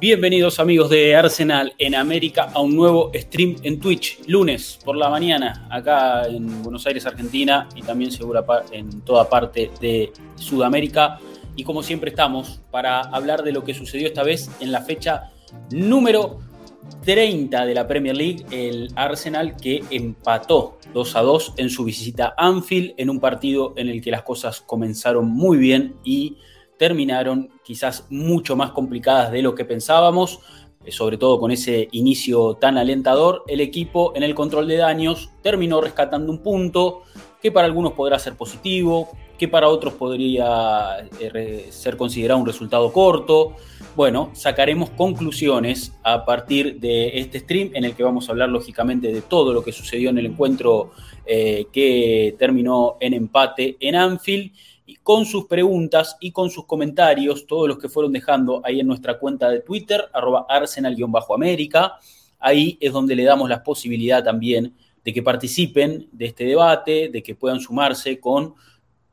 Bienvenidos amigos de Arsenal en América a un nuevo stream en Twitch, lunes por la mañana, acá en Buenos Aires, Argentina y también segura en toda parte de Sudamérica. Y como siempre estamos para hablar de lo que sucedió esta vez en la fecha número 30 de la Premier League, el Arsenal que empató 2 a 2 en su visita a Anfield en un partido en el que las cosas comenzaron muy bien y terminaron quizás mucho más complicadas de lo que pensábamos, eh, sobre todo con ese inicio tan alentador. El equipo en el control de daños terminó rescatando un punto que para algunos podrá ser positivo, que para otros podría eh, ser considerado un resultado corto. Bueno, sacaremos conclusiones a partir de este stream en el que vamos a hablar lógicamente de todo lo que sucedió en el encuentro eh, que terminó en empate en Anfield y con sus preguntas y con sus comentarios, todos los que fueron dejando ahí en nuestra cuenta de Twitter, arroba arsenal-américa. Ahí es donde le damos la posibilidad también de que participen de este debate, de que puedan sumarse con,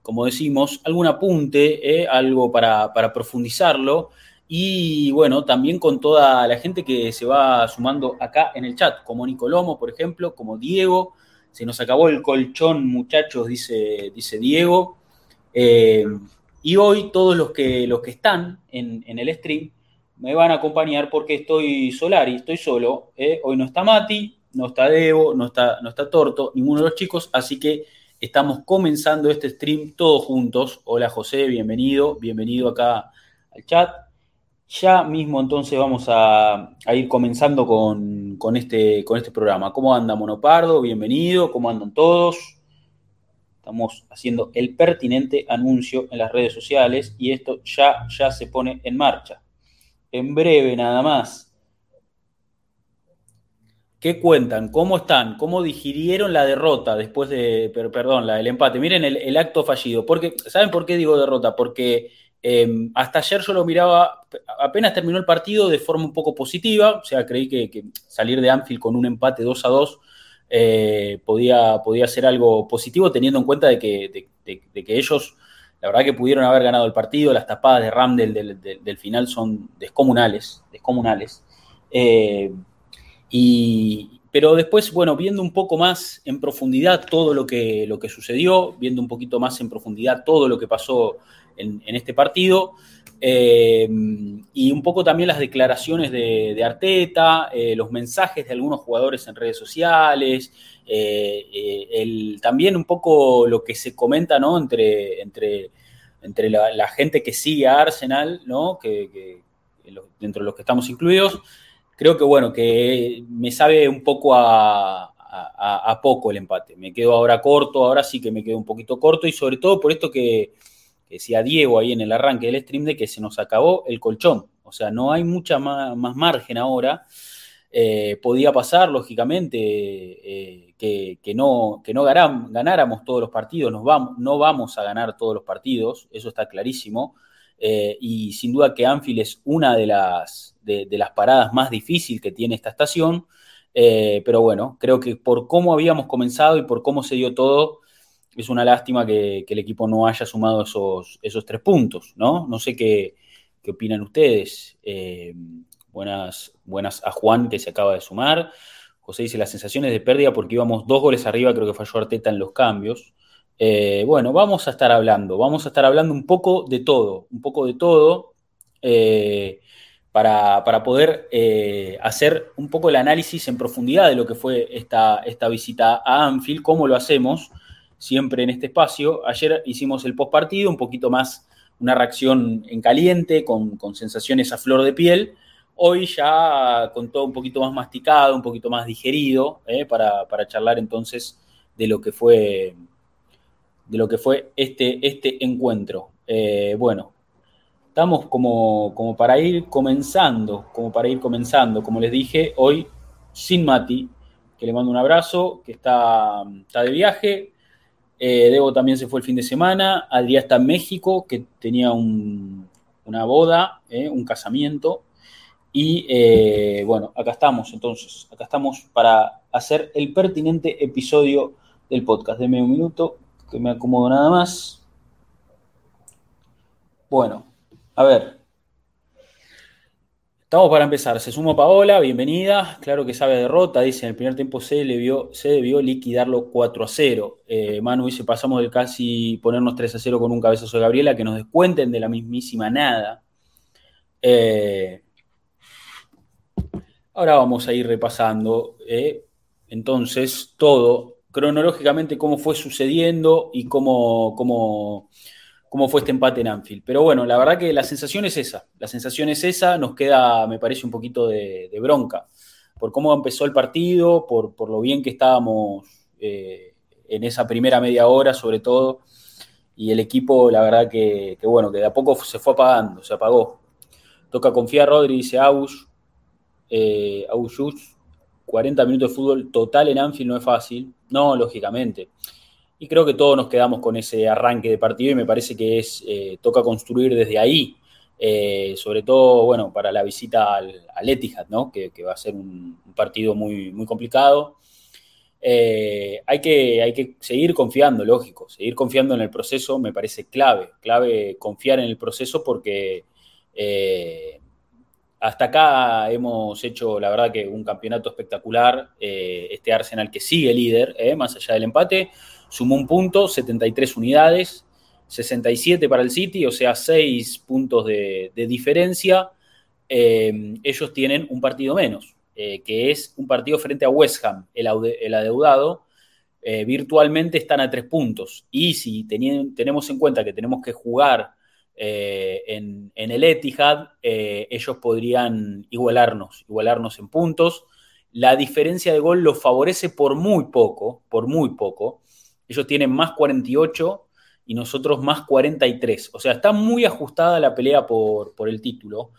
como decimos, algún apunte, eh, algo para, para profundizarlo. Y bueno, también con toda la gente que se va sumando acá en el chat, como Nicolomo, por ejemplo, como Diego. Se nos acabó el colchón, muchachos, dice, dice Diego. Eh, y hoy todos los que, los que están en, el stream me van a acompañar porque estoy Solari, estoy solo. ¿eh? Hoy no está Mati, no está Debo, no está, no está Torto, ninguno de los chicos, así que estamos comenzando este stream todos juntos. Hola José, bienvenido, bienvenido acá al chat. Ya mismo entonces vamos a, ir comenzando con, con, este, con este programa. ¿Cómo anda Monopardo? Bienvenido, ¿cómo andan todos? Estamos haciendo el pertinente anuncio en las redes sociales y esto ya, ya se pone en marcha. En breve nada más. ¿Qué cuentan? ¿Cómo están? ¿Cómo digirieron la derrota después de, perdón, la del empate? Miren el, acto fallido. Porque, ¿Saben por qué digo derrota? Porque em, hasta ayer yo lo miraba, apenas terminó el partido de forma un poco positiva, o sea, creí que, que salir de Anfield con un empate 2 a 2 eh, podía, podía ser algo positivo teniendo en cuenta de que, de, que, ellos, la verdad que pudieron haber ganado el partido, las tapadas de Ram del, final son descomunales, descomunales. Eh, y, pero después, bueno, viendo un poco más en profundidad todo lo que, lo que sucedió, viendo un poquito más en profundidad todo lo que pasó en, este partido, eh, y un poco también las declaraciones de, Arteta, eh, los mensajes de algunos jugadores en redes sociales, eh, también un poco lo que se comenta entre, entre, entre la, gente que sigue a Arsenal, ¿no? que, dentro de los que estamos incluidos. Creo que bueno, que me sabe un poco a, poco el empate. Me quedo ahora corto, ahora sí que me quedo un poquito corto y sobre todo por esto que decía Diego ahí en el arranque del stream de que se nos acabó el colchón. O sea, no hay mucha más, margen ahora. Eh, podía pasar, lógicamente, eh, que, no, que no ganáramos todos los partidos, Nos vamos, no vamos a ganar todos los partidos, eso está clarísimo. Eh, y sin duda que Anfield es una de las, de, las paradas más difíciles que tiene esta estación. pero bueno, creo que por cómo habíamos comenzado y por cómo se dio todo, es una lástima que, el equipo no haya sumado esos, esos tres puntos, ¿no? No sé qué, opinan ustedes. Eh, buenas, buenas a Juan, que se acaba de sumar. José dice las sensaciones de pérdida porque íbamos dos goles arriba, creo que falló Arteta en los cambios. Eh, bueno, vamos a estar hablando, vamos a estar hablando un poco de todo, un poco de todo, eh, para, poder hacer un poco el análisis en profundidad de lo que fue esta, esta visita a Anfield, cómo lo hacemos siempre en este espacio. Ayer hicimos el post partido, un poquito más una reacción en caliente, con, sensaciones a flor de piel. Hoy ya con todo un poquito más masticado, un poquito más digerido, eh, para, charlar entonces de lo que fue, de lo que fue este, este encuentro. Eh, bueno, Estamos como, como para ir comenzando, como para ir comenzando, como les dije, hoy sin Mati, que le mando un abrazo, que está, está de viaje. Eh, Debo también se fue el fin de semana. Adrián está en México, que tenía una boda, eh, un casamiento. Y eh, bueno, acá estamos entonces, acá estamos para hacer el pertinente episodio del podcast. Deme un minuto, que me acomodo nada más. Bueno, a ver. Estamos para empezar. Se sumó Paola, bienvenida. Claro que sabe derrota, dice. En el primer tiempo se, le vio, se debió liquidarlo 4 a 0. Eh, Manu dice: pasamos del casi ponernos 3 a 0 con un cabezazo de Gabriela, que nos descuenten de la mismísima nada. Eh, ahora vamos a ir repasando. Eh, entonces, todo cronológicamente, cómo fue sucediendo y cómo. cómo cómo fue este empate en Anfield. Pero bueno, la verdad que la sensación es esa. La sensación es esa, nos queda, me parece, un poquito de, bronca por cómo empezó el partido, por, lo bien que estábamos eh, en esa primera media hora, sobre todo. Y el equipo, la verdad que, bueno, que de a poco se fue apagando, se apagó. Toca confiar, Rodri, dice Aus, eh, 40 minutos de fútbol total en Anfield no es fácil. No, lógicamente. Y creo que todos nos quedamos con ese arranque de partido y me parece que es eh, toca construir desde ahí, eh, sobre todo, bueno, para la visita al, Etihad, ¿no? Que, va a ser un, partido muy, muy complicado. Eh, hay, que, hay que seguir confiando, lógico, seguir confiando en el proceso me parece clave, clave confiar en el proceso porque hasta acá hemos hecho, la verdad, que un campeonato espectacular, este Arsenal que sigue líder, más allá del empate sumó un punto, 73 unidades, 67 para el City, o sea, 6 puntos de, diferencia. Eh, ellos tienen un partido menos, eh, que es un partido frente a West Ham, el, adeudado. Eh, virtualmente están a 3 puntos. Y si tenemos en cuenta que tenemos que jugar en, en, el Etihad, ellos podrían igualarnos, igualarnos en puntos. La diferencia de gol los favorece por muy poco, por muy poco. Ellos tienen más 48 y nosotros más 43. O sea, está muy ajustada la pelea por, el título.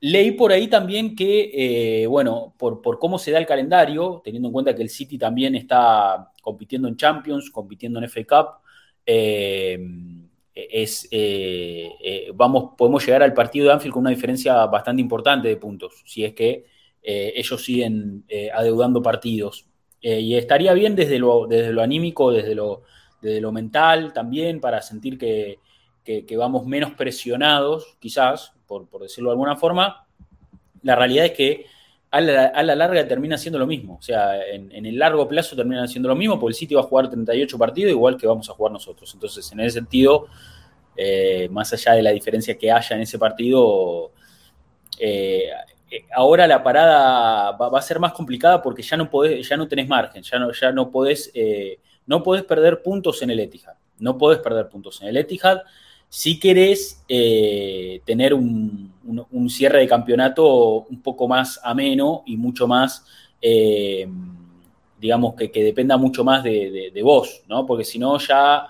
Leí por ahí también que, eh, bueno, por, cómo se da el calendario, teniendo en cuenta que el City también está compitiendo en Champions, compitiendo en FA Cup, eh, eh, vamos, podemos llegar al partido de Anfield con una diferencia bastante importante de puntos, si es que ellos siguen adeudando partidos. Eh, y estaría bien desde lo, desde lo anímico, desde lo, desde lo mental también, para sentir que, vamos menos presionados, quizás, por, decirlo de alguna forma. La realidad es que a la, larga termina siendo lo mismo. O sea, en, el largo plazo termina siendo lo mismo, porque el City va a jugar 38 partidos igual que vamos a jugar nosotros. Entonces, en ese sentido, eh, más allá de la diferencia que haya en ese partido, eh, ahora la parada va, a ser más complicada porque ya no podés, ya no tenés margen, ya no, ya no podés, eh, no podés perder puntos en el Etihad. No podés perder puntos en el Etihad. Si querés eh, tener un, cierre de campeonato un poco más ameno y mucho más, digamos, que, dependa mucho más de, vos, ¿no? Porque si no, ya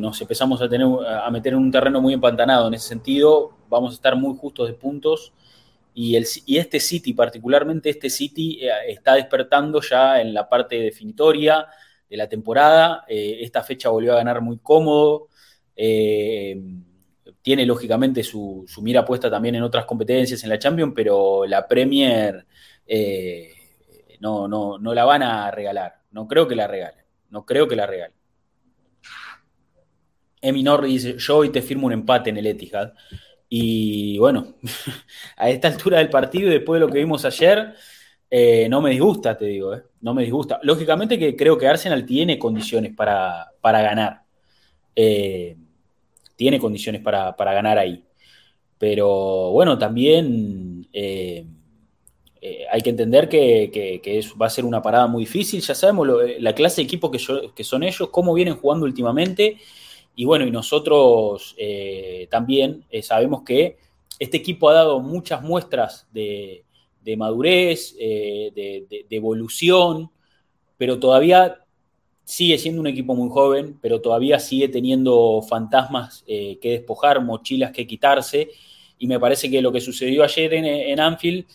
nos empezamos a, tener, a meter en un terreno muy empantanado. En ese sentido, vamos a estar muy justos de puntos y, este City, particularmente este City, eh, está despertando ya en la parte definitoria de la temporada. Eh, esta fecha volvió a ganar muy cómodo. Eh, tiene lógicamente su, mira puesta también en otras competencias en la Champions, pero la Premier no, no, no la van a regalar. No creo que la regalen. No creo que la regalen. Emi Norri dice, yo hoy te firmo un empate en el Etihad. Y bueno, a esta altura del partido, después de lo que vimos ayer, eh, no me disgusta, te digo, eh, no me disgusta. Lógicamente que creo que Arsenal tiene condiciones para, ganar. Eh, tiene condiciones para, ganar ahí. Pero bueno, también hay que entender que, va a ser una parada muy difícil. Ya sabemos la clase de equipo que, que son ellos, cómo vienen jugando últimamente y bueno, y nosotros eh, también eh, sabemos que este equipo ha dado muchas muestras de, madurez, eh, de, evolución, pero todavía sigue siendo un equipo muy joven, pero todavía sigue teniendo fantasmas que despojar, mochilas que quitarse, y me parece que lo que sucedió ayer en, Anfield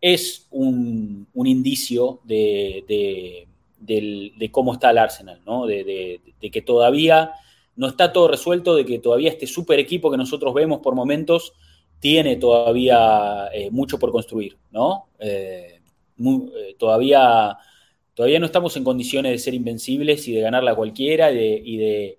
es un, indicio de, cómo está el Arsenal, ¿no? de, que todavía no está todo resuelto, de que todavía este super equipo que nosotros vemos por momentos tiene todavía eh, mucho por construir, ¿no? Eh, eh, todavía, todavía no estamos en condiciones de ser invencibles y de ganarla a cualquiera y de,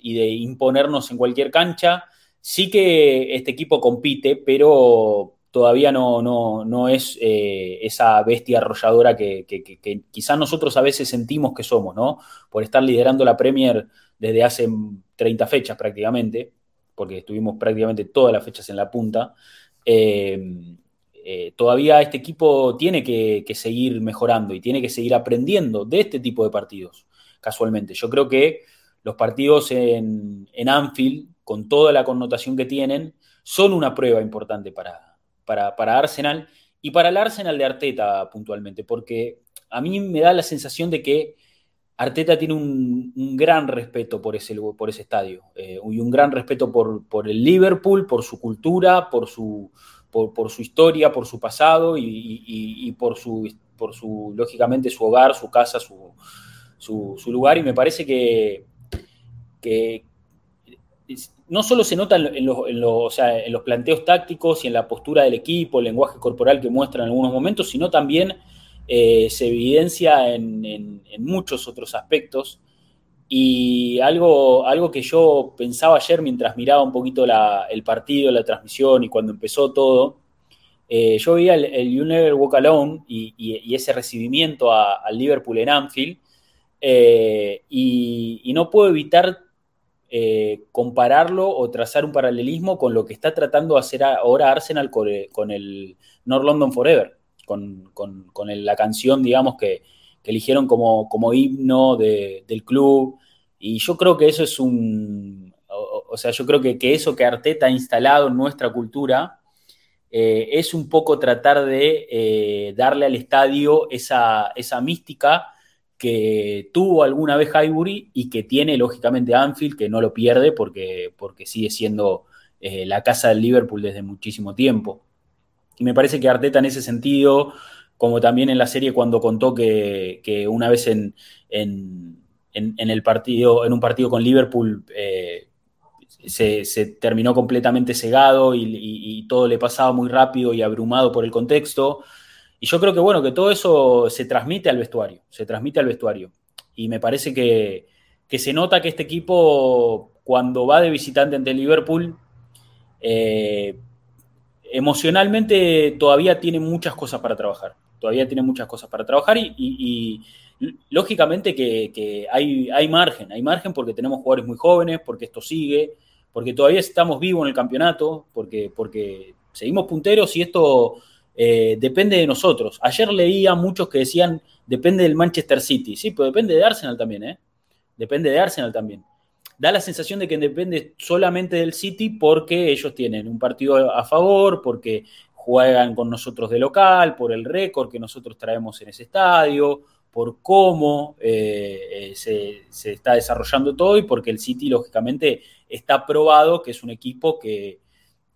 y de, imponernos en cualquier cancha. Sí que este equipo compite, pero todavía no, es esa bestia arrolladora que, que, quizás nosotros a veces sentimos que somos, ¿no? Por estar liderando la Premier desde hace 30 fechas prácticamente, porque estuvimos prácticamente todas las fechas en la punta. Eh, eh, todavía este equipo tiene que, seguir mejorando y tiene que seguir aprendiendo de este tipo de partidos, casualmente. Yo creo que los partidos en, Anfield, con toda la connotación que tienen, son una prueba importante para, para, para Arsenal y para el Arsenal de Arteta puntualmente, porque a mí me da la sensación de que Arteta tiene un, gran respeto por ese, por ese estadio eh, y un gran respeto por, el Liverpool, por su cultura, por su, por, su historia, por su pasado y, por, su, por su, lógicamente, su hogar, su casa, su, lugar. Y me parece que, no solo se nota en, los planteos tácticos y en la postura del equipo, el lenguaje corporal que muestra en algunos momentos, sino también eh, se evidencia en, muchos otros aspectos. Y algo, algo que yo pensaba ayer mientras miraba un poquito el partido, la transmisión y cuando empezó todo, eh, yo veía el, You Never Walk Alone y, ese recibimiento al Liverpool en Anfield, eh, y, no puedo evitar compararlo o trazar un paralelismo con lo que está tratando de hacer ahora Arsenal con el North London Forever con, la canción, digamos, que, eligieron como, como himno del club. Y yo creo que eso es un, o, sea, yo creo que, eso que Arteta ha instalado en nuestra cultura eh, es un poco tratar de eh, darle al estadio esa, esa mística que tuvo alguna vez Highbury y que tiene lógicamente Anfield, que no lo pierde porque, porque sigue siendo eh, la casa del Liverpool desde muchísimo tiempo. Y me parece que Arteta en ese sentido, como también en la serie cuando contó que, una vez en, el partido, en un partido con Liverpool, eh, se, terminó completamente cegado y, todo le pasaba muy rápido y abrumado por el contexto. Y yo creo que bueno, que todo eso se transmite al vestuario, se transmite al vestuario. Y me parece que, se nota que este equipo, cuando va de visitante ante Liverpool, eh, emocionalmente todavía tiene muchas cosas para trabajar. Todavía tiene muchas cosas para trabajar y, lógicamente que, hay, hay, margen, hay margen porque tenemos jugadores muy jóvenes, porque esto sigue, porque todavía estamos vivos en el campeonato, porque, porque seguimos punteros y esto eh, depende de nosotros. Ayer leía muchos que decían depende del Manchester City, sí, pero depende de Arsenal también, ¿eh? Depende de Arsenal también da la sensación de que depende solamente del City porque ellos tienen un partido a favor, porque juegan con nosotros de local, por el récord que nosotros traemos en ese estadio, por cómo eh, eh, se, está desarrollando todo y porque el City, lógicamente, está probado que es un equipo que,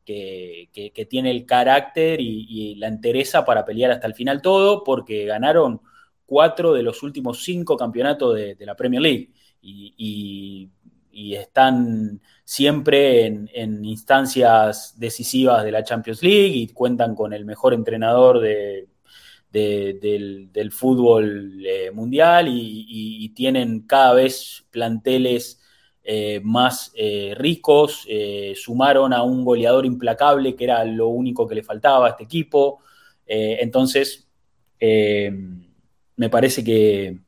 que, tiene el carácter y, la entereza para pelear hasta el final todo, porque ganaron cuatro de los últimos cinco campeonatos de, la Premier League. y están siempre en, instancias decisivas de la Champions League y cuentan con el mejor entrenador del, fútbol eh, mundial y, tienen cada vez planteles eh, más eh, ricos, sumaron a un goleador implacable que era lo único que le faltaba a este equipo. entonces, me parece que,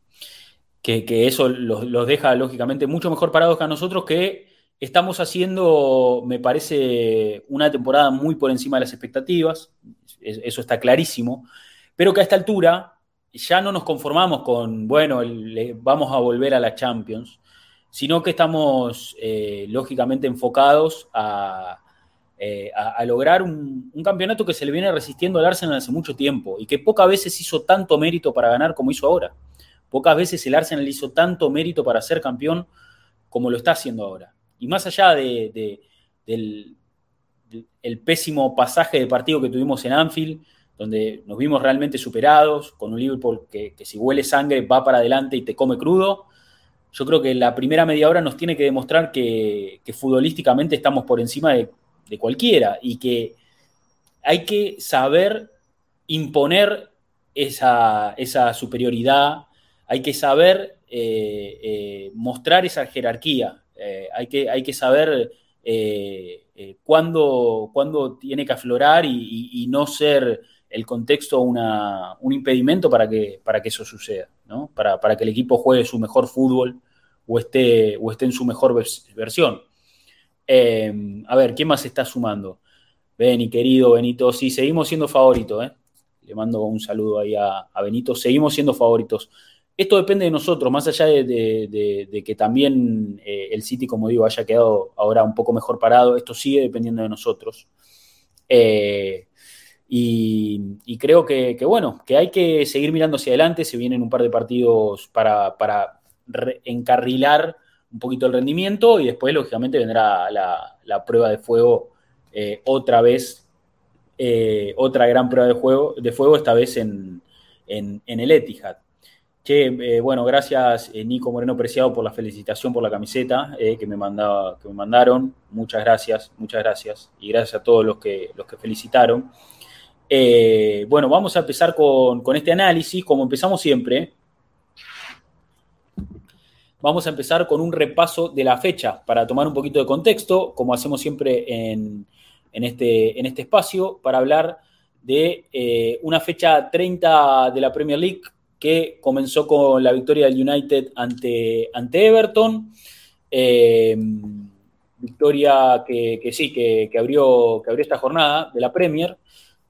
que, eso los, deja lógicamente mucho mejor parados que a nosotros que estamos haciendo, me parece, una temporada muy por encima de las expectativas, eso está clarísimo, pero que a esta altura ya no nos conformamos con, bueno, vamos a volver a la Champions, sino que estamos eh, lógicamente enfocados eh, a, lograr un, un, campeonato que se le viene resistiendo al Arsenal hace mucho tiempo y que pocas veces hizo tanto mérito para ganar como hizo ahora Pocas veces el Arsenal hizo tanto mérito para ser campeón como lo está haciendo ahora. Y más allá del el pésimo pasaje de partido que tuvimos en Anfield, donde nos vimos realmente superados, con un Liverpool que, si huele sangre va para adelante y te come crudo. Yo creo que la primera media hora nos tiene que demostrar que, futbolísticamente estamos por encima de, cualquiera y que hay que saber imponer esa, esa hay que saber eh, eh, mostrar esa jerarquía, eh, hay, que, hay que saber cuándo, tiene que aflorar y no ser el contexto un impedimento para que, para que eso suceda, ¿no? para, para, que el equipo juegue su mejor fútbol o esté, o esté en su mejor versión. Em, a ver, ¿quién más está sumando? Beni, querido Benito, sí, seguimos siendo favoritos. ¿eh? Le mando un saludo ahí a, Benito. Seguimos siendo favoritos. Esto depende de nosotros, más allá de, que también eh, el City, como digo, haya quedado ahora un poco mejor parado. Esto sigue dependiendo de nosotros. Eh, y, creo que, bueno, que hay que seguir mirando hacia adelante. Se vienen un par de partidos para, encarrilar un poquito el rendimiento y después, lógicamente, vendrá la, prueba de fuego eh, otra vez, eh, otra gran prueba de, juego, de fuego, esta vez en, el Etihad. Che, eh, bueno, gracias Nico Moreno Preciado por la felicitación por la camiseta que, me mandaba, que me mandaron. Muchas gracias, muchas gracias. Y gracias a todos los que, los que felicitaron. Eh, bueno, vamos a empezar con, este análisis, como empezamos siempre. Vamos a empezar con un repaso de la fecha para tomar un poquito de contexto, como hacemos siempre en, este, este, espacio, para hablar de eh, una fecha 30 de la Premier League que comenzó con la victoria del United ante, Everton. Eh, victoria que, sí, que abrió esta jornada de la Premier.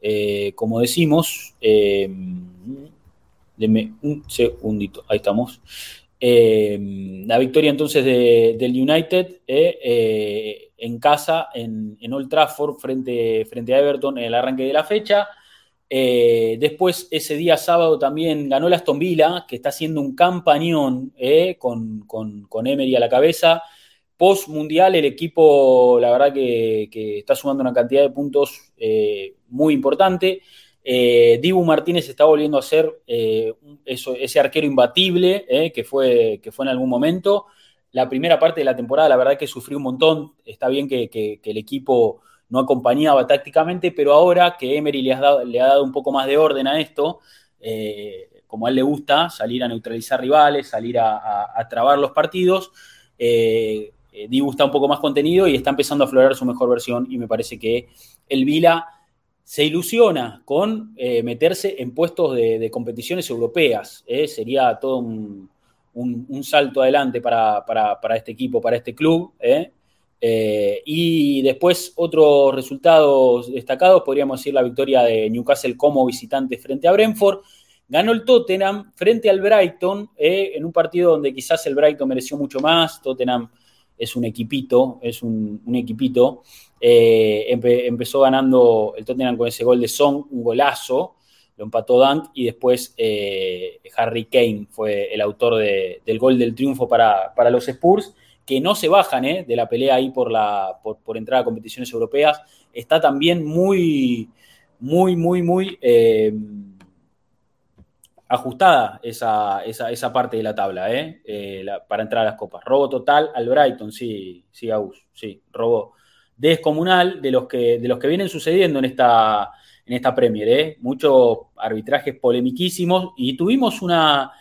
Eh, como decimos, eh, denme un segundito, ahí estamos. Eh, la victoria entonces del United en casa, en, Old Trafford, frente, frente a Everton en el arranque de la fecha. después, ese día sábado también ganó la Aston Villa, que está haciendo un campañón con, con, Emery a la cabeza. Post mundial, el equipo, la verdad que, está sumando una cantidad de puntos muy importante. Eh, Dibu Martínez está volviendo a ser eh, ese arquero imbatible eh, que, fue, que fue en algún momento. La primera parte de la temporada, la verdad que sufrió un montón. Está bien que, el equipo no acompañaba tácticamente, pero ahora que Emery le dado, le ha dado un poco más de orden a esto, como a él le gusta, salir a neutralizar rivales, salir a, trabar los partidos, Dibu está un poco más contenido y está empezando a aflorar su mejor versión y me parece que el Vila se ilusiona con eh, meterse en puestos de, competiciones europeas. ¿eh? Sería todo un, salto adelante para, este equipo, para este club. ¿eh? y después otros resultados destacados, podríamos decir la victoria de Newcastle como visitante frente a Brentford. Ganó el Tottenham frente al Brighton en un partido donde quizás el Brighton mereció mucho más. Tottenham es un equipito, es un, equipito. Eh, empezó ganando el Tottenham con ese gol de Song, un golazo, lo empató Dunk y después eh, Harry Kane fue el autor del gol del triunfo para, los Spurs, que no se bajan eh, de la pelea ahí por, la, por, por, entrar a competiciones europeas. Está también muy, muy, muy, muy ajustada esa, esa, parte de la tabla, ¿eh? Eh, para entrar a las copas. Robo total al Brighton, sí, sí, Agus, sí, robo descomunal de los que, de los que vienen sucediendo en esta, en esta Premier, ¿eh? Muchos arbitrajes polemiquísimos y tuvimos una...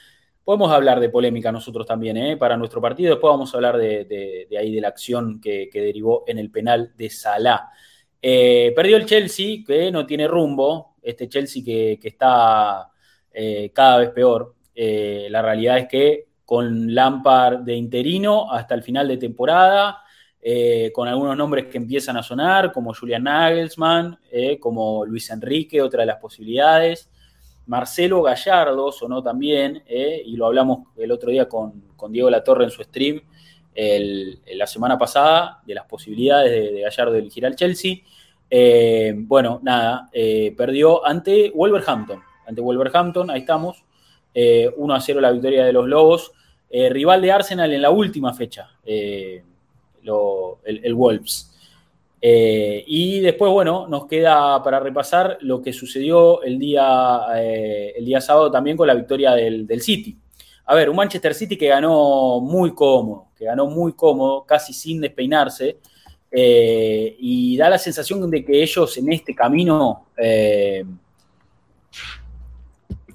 Podemos hablar de polémica nosotros también. Para nuestro partido. Después vamos a hablar de, ahí de la acción que, derivó en el penal de Salah. Perdió el Chelsea, que no tiene rumbo. Este Chelsea que está eh, cada vez peor. Eh, la realidad es que con Lampard de interino hasta el final de temporada, eh, con algunos nombres que empiezan a sonar, como Julian Nagelsmann, como Luis Enrique, otra de las posibilidades. Marcelo Gallardo sonó también, y lo hablamos el otro día con, Diego Latorre en su stream la semana pasada, de las posibilidades de, de Gallardo de elegir al Chelsea. bueno, nada, perdió ante Wolverhampton ante Wolverhampton, ahí estamos. 1 a 0 la victoria de los Lobos. rival de Arsenal en la última fecha, el, Wolves. y después, bueno, nos queda para repasar lo que sucedió el día, el día sábado también con la victoria del, del City a ver, un Manchester City que ganó muy cómodo, que ganó muy cómodo, casi sin despeinarse, eh, y da la sensación de que ellos en este camino, eh,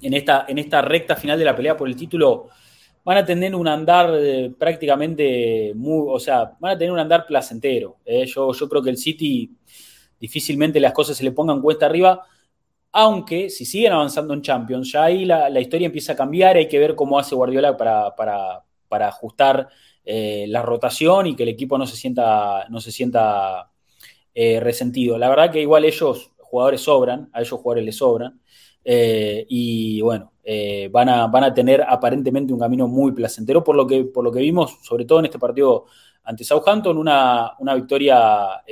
en, esta, en esta recta final de la pelea por el título, van a tener un andar eh, prácticamente muy, o sea, van a tener un andar placentero. Yo, yo creo que el City difícilmente las cosas se le pongan cuesta arriba aunque si siguen avanzando en Champions, ya ahí la, historia empieza a cambiar, hay que ver cómo hace Guardiola para, ajustar eh, la rotación y que el equipo no se sienta, no se sienta eh, resentido. La verdad que igual ellos, jugadores sobran, a ellos jugadores les sobran, eh, y bueno, van, a, van a tener aparentemente un camino muy placentero, por lo que, por lo que vimos, sobre todo en este partido ante Southampton, una, una victoria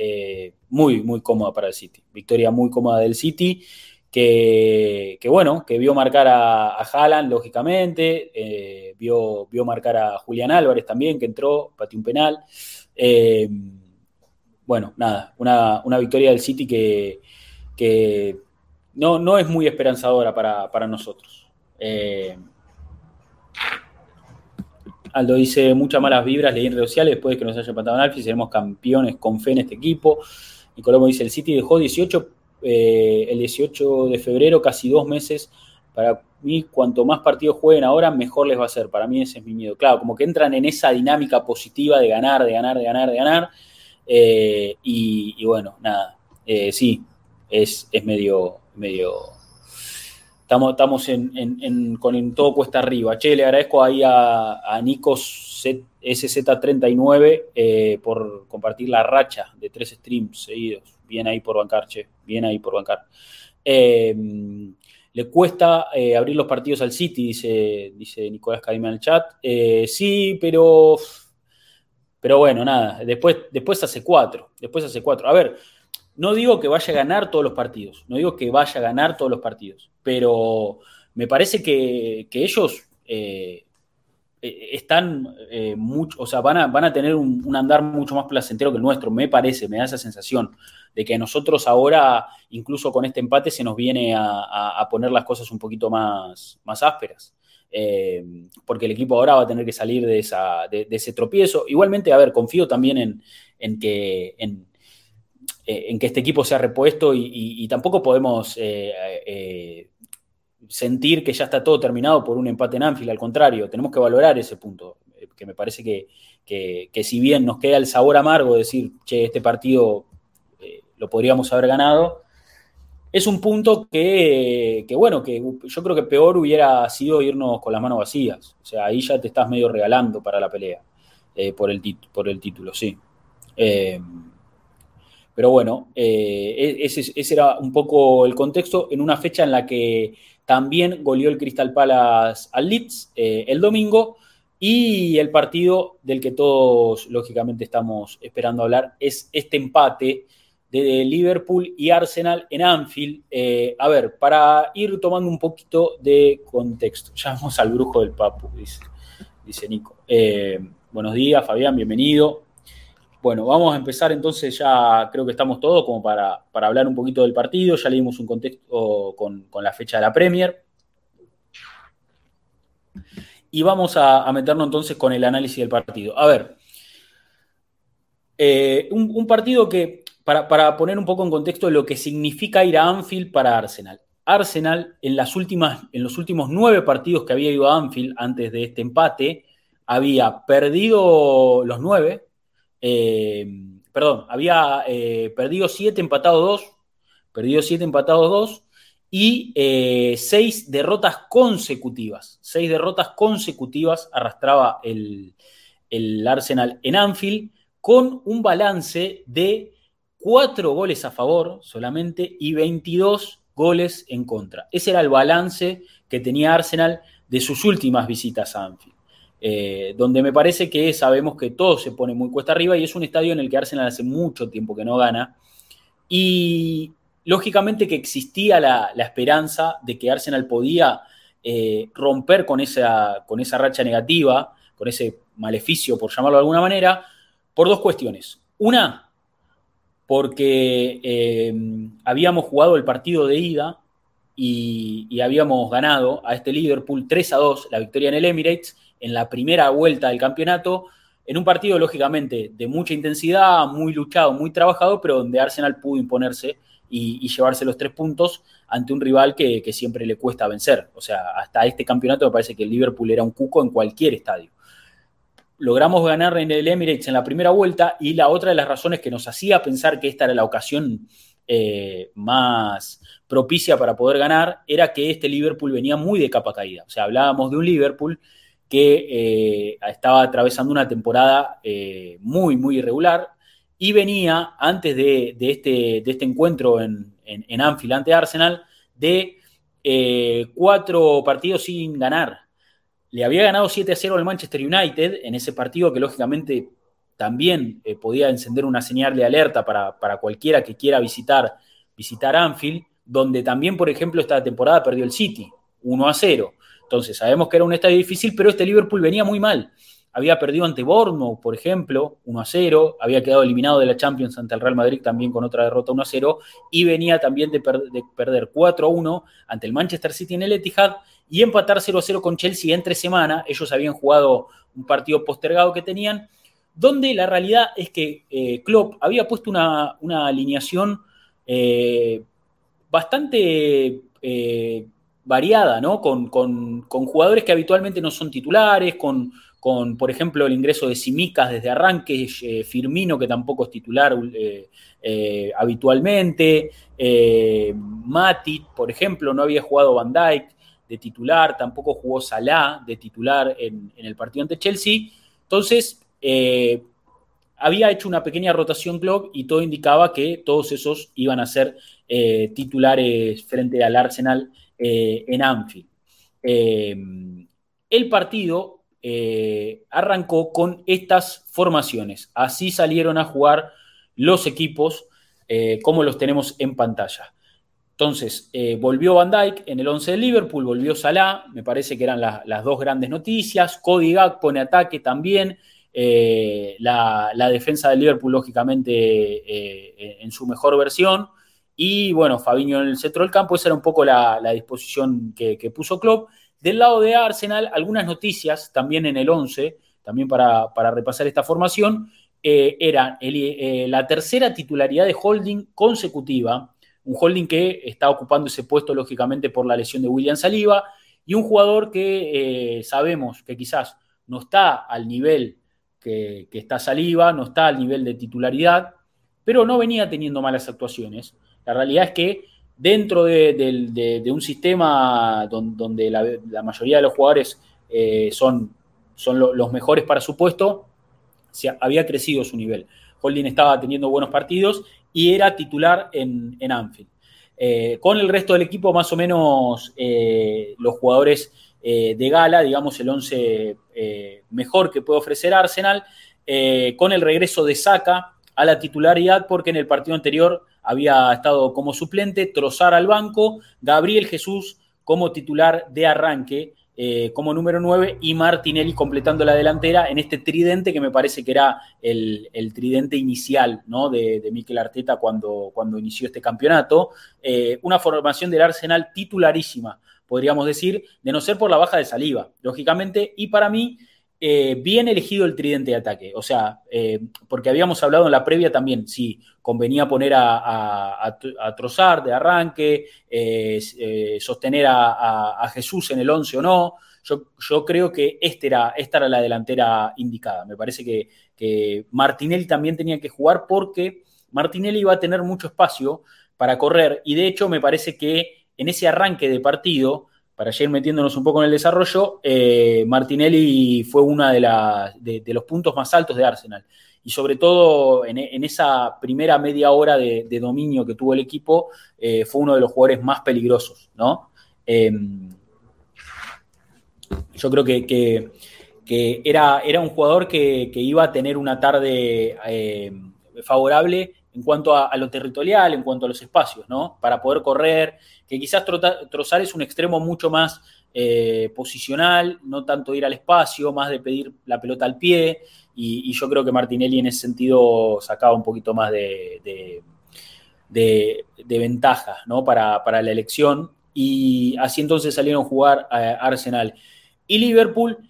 muy, muy cómoda para el City. Victoria muy cómoda del City que, bueno, que vio marcar a, a Haaland, lógicamente, eh, vio, vio marcar a Julián Álvarez también, que entró, pateó un penal. Eh, bueno, nada, una, victoria del City que, no, no, es muy esperanzadora para, nosotros. Eh, Aldo dice, muchas malas vibras, leí en redes sociales, después de que nos haya empatado en Alfie, seremos campeones con fe en este equipo. Nicolás dice, el City dejó 18 eh, el 18 de febrero, casi dos meses. Para mí, cuanto más partidos jueguen ahora, mejor les va a ser. Para mí ese es mi miedo. Claro, como que entran en esa dinámica positiva de ganar, de ganar, de ganar, de ganar. Eh, y, bueno, nada, eh, sí, es, es, medio, medio... Estamos, estamos en, con todo cuesta arriba. Che, le agradezco ahí a, a Nikos SZ39 por compartir la racha de tres streams seguidos bien ahí por bancar, che, bien ahí por bancar. Em, le cuesta eh, abrir los partidos al City, dice, dice Nicolás Cadima en el chat. Eh, sí, pero, pero bueno, nada, después, después hace cuatro, después hace cuatro. A ver, no digo que vaya a ganar todos los partidos, no digo que vaya a ganar todos los partidos, pero me parece que, ellos eh, eh, están eh, mucho, o sea, van a, van a tener un, andar mucho más placentero que el nuestro, me parece, me da esa sensación de que nosotros ahora, incluso con este empate, se nos viene a, poner las cosas un poquito más, más ásperas. Porque el equipo ahora va a tener que salir de, esa, de, ese tropiezo. Igualmente, a ver, confío también en, en que, en, que este equipo sea repuesto y, tampoco podemos sentir que ya está todo terminado por un empate en Anfield, al contrario, tenemos que valorar ese punto, eh, que me parece que, si bien nos queda el sabor amargo de decir, che, este partido eh, lo podríamos haber ganado, es un punto que, bueno, que yo creo que peor hubiera sido irnos con las manos vacías, o sea, ahí ya te estás medio regalando para la pelea eh, por, el por el título, sí. Pero bueno, e-, ese, era un poco el contexto en una fecha en la que también goleó el Crystal Palace al Leeds eh, el domingo. Y el partido del que todos, lógicamente, estamos esperando hablar es este empate de Liverpool y Arsenal en Anfield. Eh, a ver, para ir tomando un poquito de contexto. Ya vamos al brujo del Papu, dice, Nico. Eh, buenos días, Fabián, bienvenido. Bueno, vamos a empezar entonces, ya creo que estamos todos como para, hablar un poquito del partido, ya leímos un contexto con, la fecha de la Premier. Y vamos a, meternos entonces con el análisis del partido. A ver, eh, un, partido que, para, poner un poco en contexto lo que significa ir a Anfield para Arsenal. Arsenal, en, las últimas, en los últimos nueve partidos que había ido a Anfield antes de este empate, había perdido los nueve, eh, perdón, había eh, perdido 7, empatado 2, perdido 7, empatado 2 y 6 eh, derrotas consecutivas. 6 derrotas consecutivas arrastraba el, Arsenal en Anfield con un balance de 4 goles a favor solamente y 22 goles en contra. Ese era el balance que tenía Arsenal de sus últimas visitas a Anfield. Eh, donde me parece que sabemos que todo se pone muy cuesta arriba y es un estadio en el que Arsenal hace mucho tiempo que no gana. Y lógicamente que existía la, esperanza de que Arsenal podía eh, romper con esa, con esa racha negativa, con ese maleficio, por llamarlo de alguna manera, por dos cuestiones. Una, porque eh, habíamos jugado el partido de ida y, habíamos ganado a este Liverpool 3 a 2, la victoria en el Emirates, en la primera vuelta del campeonato, en un partido lógicamente de mucha intensidad, muy luchado, muy trabajado, pero donde Arsenal pudo imponerse y, llevarse los tres puntos ante un rival que, siempre le cuesta vencer. O sea, hasta este campeonato me parece que el Liverpool era un cuco en cualquier estadio. Logramos ganar en el Emirates en la primera vuelta y la otra de las razones que nos hacía pensar que esta era la ocasión eh, más propicia para poder ganar era que este Liverpool venía muy de capa caída. O sea, hablábamos de un Liverpool que eh, estaba atravesando una temporada eh, muy, muy irregular y venía antes de, este, de este, encuentro en, en, Anfield ante Arsenal de eh, cuatro partidos sin ganar. Le había ganado 7 a 0 al Manchester United en ese partido que lógicamente también podía encender una señal de alerta para, para, cualquiera que quiera visitar, visitar Anfield, donde también, por ejemplo, esta temporada perdió el City 1 a 0. Entonces, sabemos que era un estadio difícil, pero este Liverpool venía muy mal. Había perdido ante Bournemouth, por ejemplo, 1 a 0, había quedado eliminado de la Champions ante el Real Madrid también con otra derrota 1 a 0, y venía también de, perder 4 a 1 ante el Manchester City en el Etihad y empatar 0 a 0 con Chelsea entre semana. Ellos habían jugado un partido postergado que tenían, donde la realidad es que eh, Klopp había puesto una, alineación eh, bastante eh, variada, ¿no? Con, jugadores que habitualmente no son titulares, con, por ejemplo, el ingreso de Simicas desde arranque, eh, Firmino, que tampoco es titular eh, eh, habitualmente, Mati, por ejemplo, no había jugado Van Dijk de titular, tampoco jugó Salah de titular en, en el partido ante Chelsea. Entonces, había hecho una pequeña rotación club y todo indicaba que todos esos iban a ser titulares frente al Arsenal eh, en Anfield. Eh, el partido eh, arrancó con estas formaciones. Así salieron a jugar los equipos como los tenemos en pantalla. Entonces, volvió Van Dijk en el 11 de Liverpool, volvió Salah, me parece que eran las dos grandes noticias. Cody pone ataque también. La, la, defensa de Liverpool, lógicamente, en su mejor versión. Y bueno, Fabiño en el centro del campo, esa era un poco la, disposición que, puso Klopp. Del lado de Arsenal, algunas noticias también en el 11, también para, repasar esta formación, eh, era eh, la tercera titularidad de Holding consecutiva, un Holding que está ocupando ese puesto lógicamente por la lesión de William Saliba, y un jugador que eh, sabemos que quizás no está al nivel que, que está Saliba, no está al nivel de titularidad, pero no venía teniendo malas actuaciones. La realidad es que dentro de, un sistema donde, la, mayoría de los jugadores eh, son, los mejores para su puesto, había crecido su nivel. Holding estaba teniendo buenos partidos y era titular en, Anfield. Eh, con el resto del equipo, más o menos eh, los jugadores de gala, digamos el 11 mejor que puede ofrecer Arsenal, con el regreso de Saka a la titularidad, porque en el partido anterior había estado como suplente, Trozar al banco, Gabriel Jesús como titular de arranque, eh, como número 9, y Martinelli completando la delantera en este tridente que me parece que era el, tridente inicial ¿no? de, de Mikel Arteta cuando, cuando inició este campeonato. Eh, una formación del Arsenal titularísima, podríamos decir, de no ser por la baja de saliva, lógicamente, y para mí eh, bien elegido el tridente de ataque. O sea, eh, porque habíamos hablado en la previa también si convenía poner a, Trozar de arranque, eh, sostener a, Jesús en el 11 o no. Yo, creo que este era, esta era la delantera indicada. Me parece que, que Martinelli también tenía que jugar porque Martinelli iba a tener mucho espacio para correr y de hecho me parece que en ese arranque de partido para ir metiéndonos un poco en el desarrollo, eh, Martinelli fue uno de, los puntos más altos de Arsenal. Y sobre todo en, esa primera media hora de, dominio que tuvo el equipo, eh, fue uno de los jugadores más peligrosos, ¿no? Em, yo creo que, era, era, un jugador que, iba a tener una tarde eh, favorable en cuanto a, lo territorial, en cuanto a los espacios, ¿no? Para poder correr, que quizás Trozar es un extremo mucho más eh, posicional, no tanto ir al espacio, más de pedir la pelota al pie, y, yo creo que Martinelli en ese sentido sacaba un poquito más de, de, ventaja ¿no? para, para, la elección, y así entonces salieron a jugar a Arsenal. Y Liverpool,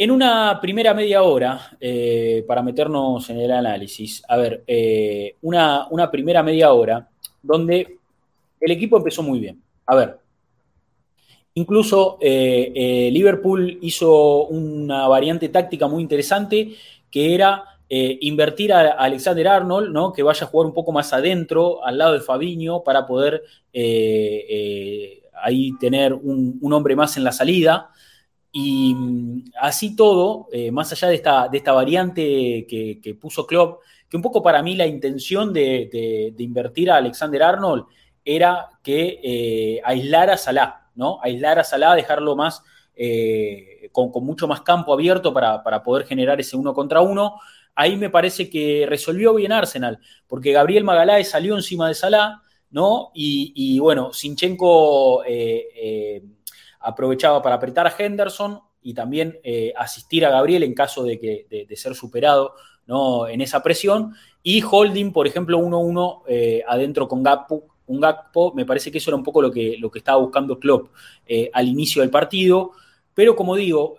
en una primera media hora, eh, para meternos en el análisis, a ver, eh, una, una primera media hora donde el equipo empezó muy bien. A ver, Incluso eh, Liverpool hizo una variante táctica muy interesante que era invertir a Alexander Arnold, ¿no? que vaya a jugar un poco más adentro, al lado de Fabiño, para poder ahí tener un, hombre más en la salida. Y mm, así todo, más allá de esta, de esta variante que, puso Klopp, que un poco para mí la intención de, invertir a Alexander Arnold era que aislara a Salah. ¿no? Aislar a Salah, dejarlo más eh, con, mucho más campo abierto para, poder generar ese uno contra uno. Ahí me parece que resolvió bien Arsenal, porque Gabriel Magaláes salió encima de Salah, ¿no? Y, bueno, Sinchenko eh, eh, aprovechaba para apretar a Henderson y también asistir a Gabriel en caso de, que, de, ser superado ¿no? en esa presión. Y Holding, por ejemplo, 1-1 adentro con Gakpo, me parece que eso era un poco lo que, lo que estaba buscando Klopp eh, al inicio del partido, pero como digo,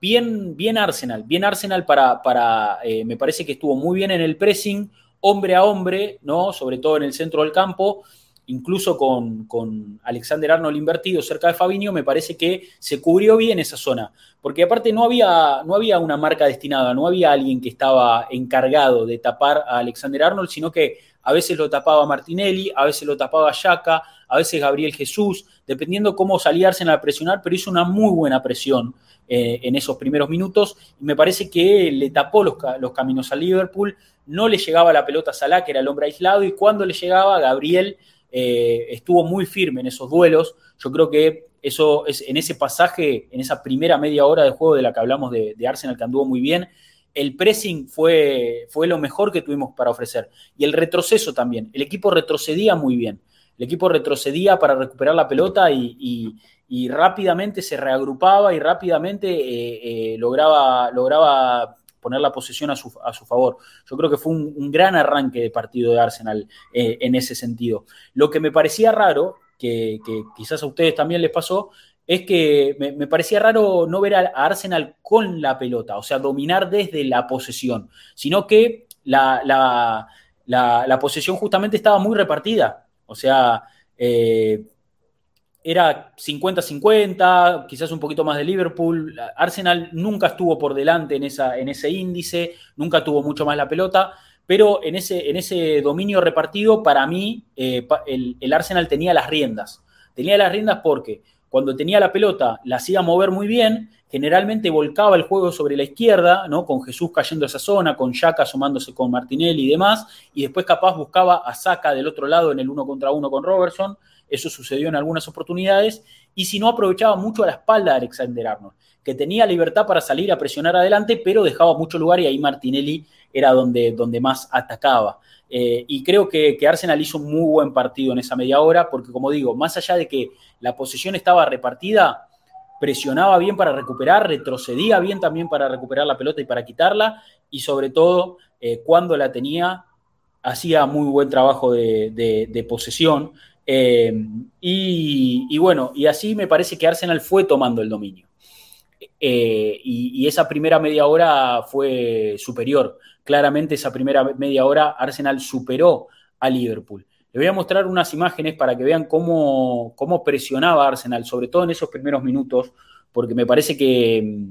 bien, bien Arsenal, bien Arsenal para, para eh, me parece que estuvo muy bien en el pressing, hombre a hombre, ¿no? sobre todo en el centro del campo, incluso con, con, Alexander Arnold invertido cerca de Fabinho, me parece que se cubrió bien esa zona, porque aparte no había, no había una marca destinada, no había alguien que estaba encargado de tapar a Alexander Arnold, sino que a veces lo tapaba Martinelli, a veces lo tapaba Yaka, a veces Gabriel Jesús, dependiendo cómo salía a presionar, pero hizo una muy buena presión eh, en esos primeros minutos. Y me parece que le tapó los, caminos a Liverpool, no le llegaba la pelota a Salah, que era el hombre aislado, y cuando le llegaba, Gabriel eh, estuvo muy firme en esos duelos. Yo creo que eso es en ese pasaje, en esa primera media hora de juego de la que hablamos de, de Arsenal, que anduvo muy bien, el pressing fue, fue lo mejor que tuvimos para ofrecer. Y el retroceso también. El equipo retrocedía muy bien. El equipo retrocedía para recuperar la pelota y, rápidamente se reagrupaba y rápidamente eh, eh, lograba, lograba poner la posesión a su, favor. Yo creo que fue un, gran arranque de partido de Arsenal eh, en ese sentido. Lo que me parecía raro, que, quizás a ustedes también les pasó, es que me, parecía raro no ver a, Arsenal con la pelota, o sea, dominar desde la posesión, sino que la, la, posesión justamente estaba muy repartida, o sea, eh, era 50-50, quizás un poquito más de Liverpool, Arsenal nunca estuvo por delante en, esa, en ese índice, nunca tuvo mucho más la pelota, pero en ese, en ese dominio repartido, para mí, eh, el, Arsenal tenía las riendas. Tenía las riendas porque cuando tenía la pelota la hacía mover muy bien, generalmente volcaba el juego sobre la izquierda, ¿no? Con Jesús cayendo a esa zona, con Yaka asomándose con Martinelli y demás, y después capaz buscaba a Saka del otro lado en el uno contra uno con Robertson, eso sucedió en algunas oportunidades, y si no aprovechaba mucho a la espalda de Alexander Arnold, que tenía libertad para salir a presionar adelante, pero dejaba mucho lugar y ahí Martinelli era donde, donde más atacaba. Eh, y creo que, Arsenal hizo un muy buen partido en esa media hora, porque como digo, más allá de que la posición estaba repartida, presionaba bien para recuperar, retrocedía bien también para recuperar la pelota y para quitarla, y sobre todo eh, cuando la tenía, hacía muy buen trabajo de, posesión. Eh, y, bueno, y así me parece que Arsenal fue tomando el dominio. y, esa primera media hora fue superior claramente esa primera media hora Arsenal superó a Liverpool. Les voy a mostrar unas imágenes para que vean cómo, cómo presionaba Arsenal, sobre todo en esos primeros minutos, porque me parece que,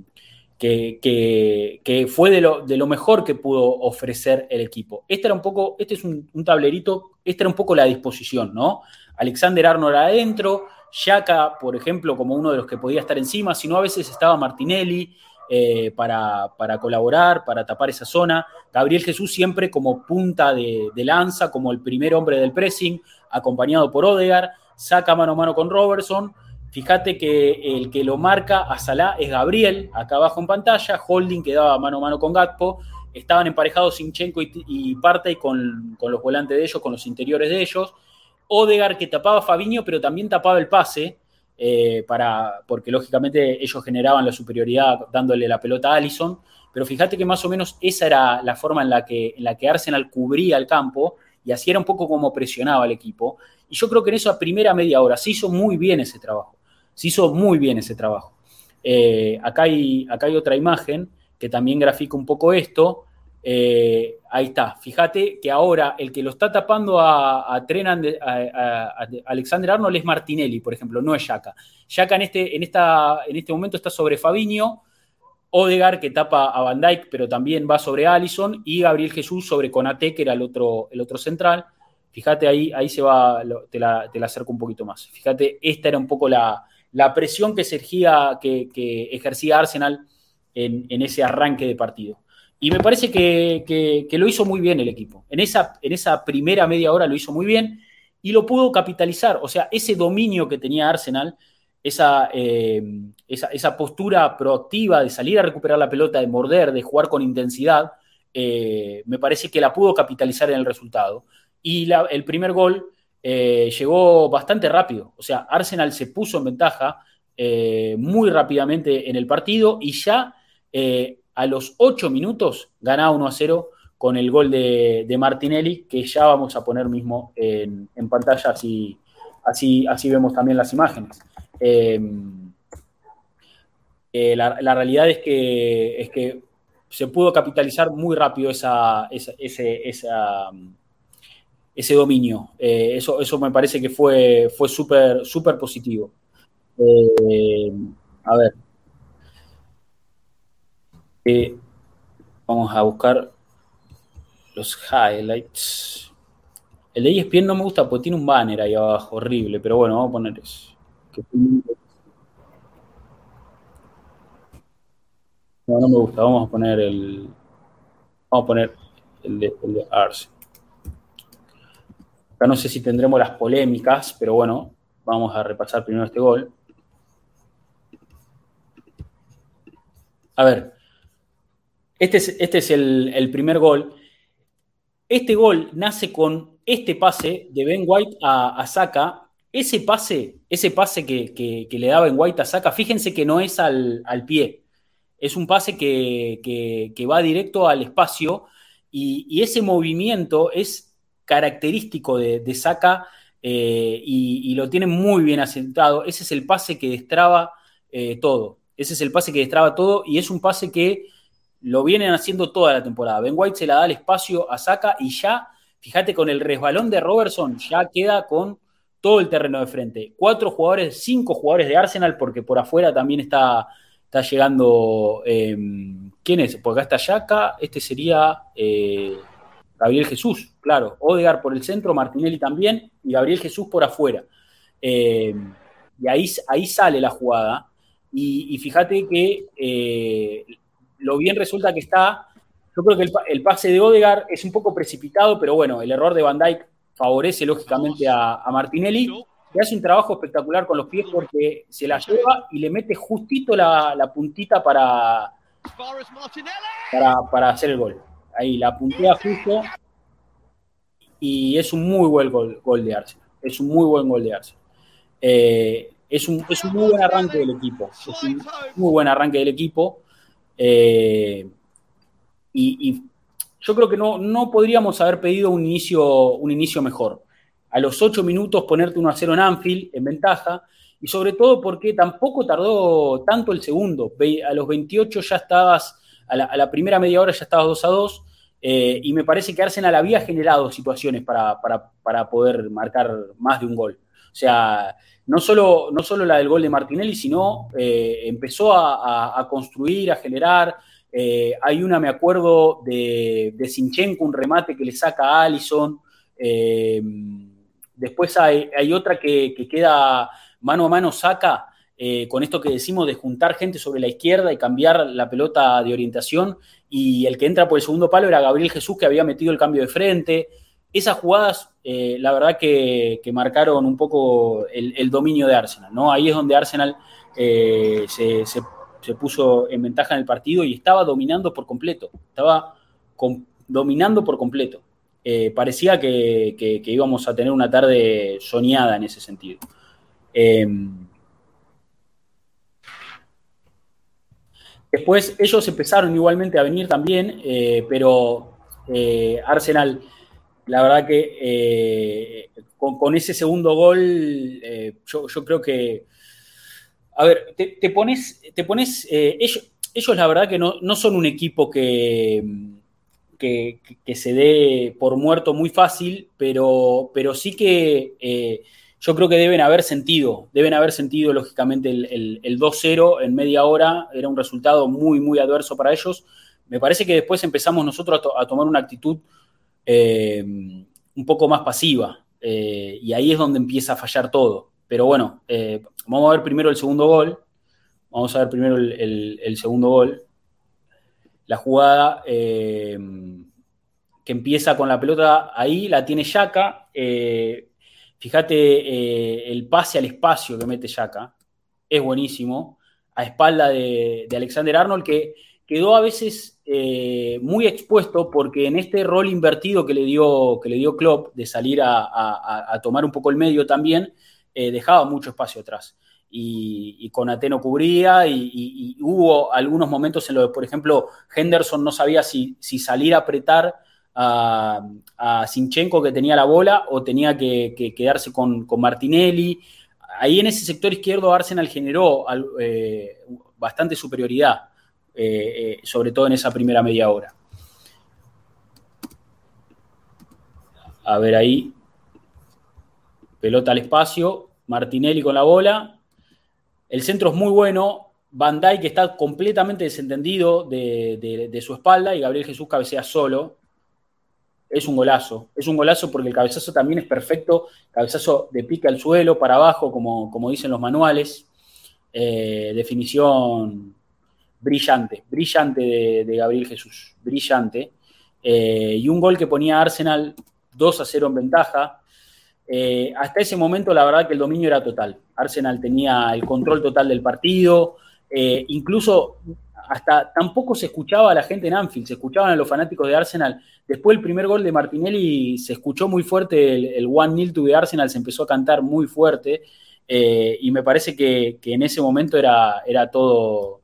que, fue de lo, de lo, mejor que pudo ofrecer el equipo. Este era un poco, este es un, tablerito, esta era un poco la disposición, ¿no? Alexander Arnold adentro, Shaka, por ejemplo, como uno de los que podía estar encima, sino a veces estaba Martinelli, eh, para, colaborar, para tapar esa zona. Gabriel Jesús siempre como punta de, lanza, como el primer hombre del pressing, acompañado por Odegar, saca mano a mano con Robertson. Fíjate que el que lo marca a Salah es Gabriel, acá abajo en pantalla, Holding quedaba mano a mano con Gatpo, estaban emparejados Sinchenko y, y Partey con, con los volantes de ellos, con los interiores de ellos. Odegar que tapaba a Fabiño, pero también tapaba el pase, para, porque lógicamente ellos generaban la superioridad dándole la pelota a Allison, pero fíjate que más o menos esa era la forma en la que, en la que Arsenal cubría el campo y así era un poco como presionaba al equipo. Y yo creo que en esa primera media hora se hizo muy bien ese trabajo, se hizo muy bien ese trabajo. Eh, acá, hay, acá hay otra imagen que también grafica un poco esto. Eh, ahí está, fíjate que ahora el que lo está tapando a, a, Alexander Arnold es Martinelli, por ejemplo, no es Yaka. Yaka en este, en, esta, en este momento está sobre Fabinho, Odegar que tapa a Van Dyke, pero también va sobre Allison, y Gabriel Jesús sobre Conate, que era el otro, el otro central. Fíjate, ahí, ahí se va, te la, te la acerco un poquito más. Fíjate, esta era un poco la, la presión que, ejercía, Arsenal en, en, ese arranque de partido. Y me parece que, que, lo hizo muy bien el equipo. En esa, en esa primera media hora lo hizo muy bien y lo pudo capitalizar. O sea, ese dominio que tenía Arsenal eh, esa, esa, postura proactiva de salir a recuperar la pelota, de morder, de jugar con intensidad, eh, me parece que la pudo capitalizar en el resultado. Y el primer gol eh, llegó bastante rápido. O sea, Arsenal se puso en ventaja muy rápidamente en el partido y ya a los 8 minutos ganaba 1 a 0 con el gol de, Martinelli, que ya vamos a poner mismo en, pantalla, así, así, así vemos también las imágenes. Eh, eh, la, realidad es que, es que se pudo capitalizar muy rápido esa, ese, ese dominio. Eh, eso, eso me parece que fue, fue súper super positivo. a ver. Vamos a buscar los highlights. El de ESPN no me gusta porque tiene un banner ahí abajo, horrible, pero bueno, vamos a poner eso. No, no me gusta. Vamos a poner el. Vamos a poner el de, el de Arce. Acá no sé si tendremos las polémicas, pero bueno, vamos a repasar primero este gol. A ver, este es, este es el, primer gol. Este gol nace con este pase de Ben White a, a Saka ese pase, ese pase que, le daba en White a Saca, fíjense que no es al, pie, es un pase que, va directo al espacio y, ese movimiento es característico de, de Saca eh, y, lo tiene muy bien asentado. Ese es el pase que destraba eh, todo. Ese es el pase que destraba todo y es un pase que lo vienen haciendo toda la temporada. Ben White se la da al espacio a Saca y ya, fíjate, con el resbalón de Robertson ya queda con todo el terreno de frente. Cuatro jugadores, cinco jugadores de Arsenal, porque por afuera también está, está llegando. Em, ¿Quién es? Porque acá está Yaka, este sería eh, Gabriel Jesús, claro. Odegar por el centro, Martinelli también, y Gabriel Jesús por afuera. Em, y ahí, ahí sale la jugada. Y, fíjate que eh, lo bien resulta que está. Yo creo que el, pase de Odegar es un poco precipitado, pero bueno, el error de Van Dyke favorece lógicamente a, Martinelli, que hace un trabajo espectacular con los pies porque se la lleva y le mete justito la, puntita para, para, hacer el gol. Ahí la puntea justo y es un muy buen gol, de Arsenal. Es un muy buen gol de Arsenal. Eh, es, un, muy buen arranque del equipo. Es un muy buen arranque del equipo. Eh, y yo creo que no, no podríamos haber pedido un inicio, un inicio mejor. A los ocho minutos ponerte 1 a 0 en Anfield, en ventaja, y sobre todo porque tampoco tardó tanto el segundo. A los 28 ya estabas, a la, primera media hora ya estabas 2 a 2, eh, y me parece que Arsenal había generado situaciones para, poder marcar más de un gol. O sea, no solo, no solo la del gol de Martinelli, sino eh, empezó a, construir, a generar, eh, hay una, me acuerdo, de, de Sinchenko, un remate que le saca a Allison. Eh, después hay, otra que, queda mano a mano, saca, con esto que decimos de juntar gente sobre la izquierda y cambiar la pelota de orientación. Y el que entra por el segundo palo era Gabriel Jesús, que había metido el cambio de frente. Esas jugadas, eh, la verdad que, que, marcaron un poco el, dominio de Arsenal. ¿no? Ahí es donde Arsenal eh, se, se, puso en ventaja en el partido y estaba dominando por completo. Estaba dominando por completo. Eh, parecía que, que, íbamos a tener una tarde soñada en ese sentido. Em, después ellos empezaron igualmente a venir también, pero Arsenal la verdad que con, ese segundo gol, yo, creo que, a ver, te, pones, te pones ellos, ellos la verdad que no, no son un equipo que que, se dé por muerto muy fácil, pero, pero sí que eh, yo creo que deben haber sentido, deben haber sentido lógicamente el, 2-0 en media hora, era un resultado muy, muy adverso para ellos. Me parece que después empezamos nosotros a, tomar una actitud eh, un poco más pasiva, eh, y ahí es donde empieza a fallar todo. Pero bueno, vamos a ver primero el segundo gol. Vamos a ver primero el segundo gol la jugada eh, que empieza con la pelota ahí, la tiene Yaka. Eh, fíjate eh, el pase al espacio que mete Yaka, es buenísimo, a espalda de, Alexander Arnold, que quedó a veces muy expuesto porque en este rol invertido que le dio, que le dio Klopp de salir a tomar un poco el medio también, dejaba mucho espacio atrás y, con Ateno cubría y, hubo algunos momentos en los que, por ejemplo, Henderson no sabía si, salir a apretar a, a, Sinchenko que tenía la bola o tenía que, quedarse con, Martinelli. Ahí en ese sector izquierdo Arsenal generó eh, bastante superioridad, eh, eh, sobre todo en esa primera media hora. A ver ahí, pelota al espacio, Martinelli con la bola, el centro es muy bueno. Van Dijk está completamente desentendido de, su espalda y Gabriel Jesús cabecea solo. Es un golazo. Es un golazo porque el cabezazo también es perfecto. Cabezazo de pique al suelo, para abajo, como, como dicen los manuales. Eh, definición brillante, brillante de, Gabriel Jesús. Brillante. Eh, y un gol que ponía Arsenal 2 a 0 en ventaja. Eh, hasta ese momento, la verdad que el dominio era total. Arsenal tenía el control total del partido, eh, incluso hasta tampoco se escuchaba a la gente en Anfield, se escuchaban a los fanáticos de Arsenal. Después del primer gol de Martinelli se escuchó muy fuerte el, One Nil de Arsenal, se empezó a cantar muy fuerte y me parece que, en ese momento era, era, todo,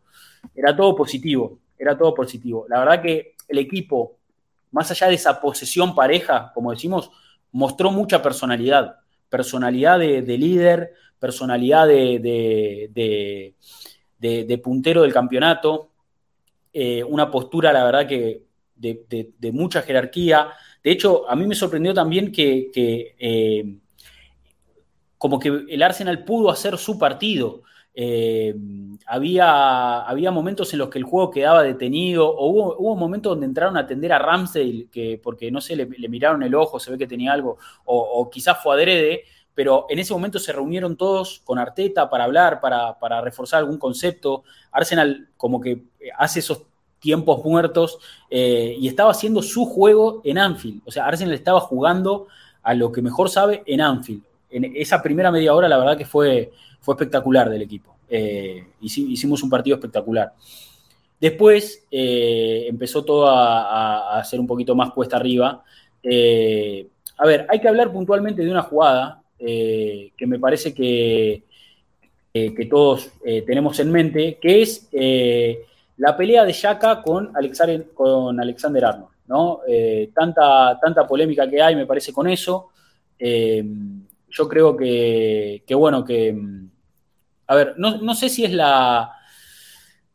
era todo positivo, era todo positivo. La verdad que el equipo, más allá de esa posesión pareja, como decimos, mostró mucha personalidad, personalidad de, líder, personalidad de, puntero del campeonato, eh, una postura, la verdad, que de, mucha jerarquía. De hecho, a mí me sorprendió también que, eh, como que el Arsenal pudo hacer su partido. Eh, había, había momentos en los que el juego quedaba detenido, o hubo, hubo momentos donde entraron a atender a Ramsdale, que, porque no sé, le, miraron el ojo, se ve que tenía algo, o, quizás fue adrede, pero en ese momento se reunieron todos con Arteta para hablar, para, reforzar algún concepto. Arsenal como que hace esos tiempos muertos eh, y estaba haciendo su juego en Anfield. O sea, Arsenal estaba jugando a lo que mejor sabe en Anfield. En esa primera media hora, la verdad que fue, fue espectacular del equipo. Eh, hicimos un partido espectacular. Después eh, empezó todo a, ser un poquito más cuesta arriba. Eh, a ver, hay que hablar puntualmente de una jugada que me parece que, que todos tenemos en mente, que es la pelea de Yaka con Alexander, con Alexander Arnold. ¿no? tanta, tanta polémica que hay, me parece, con eso. yo creo que, que bueno, que a ver, no, sé si es la,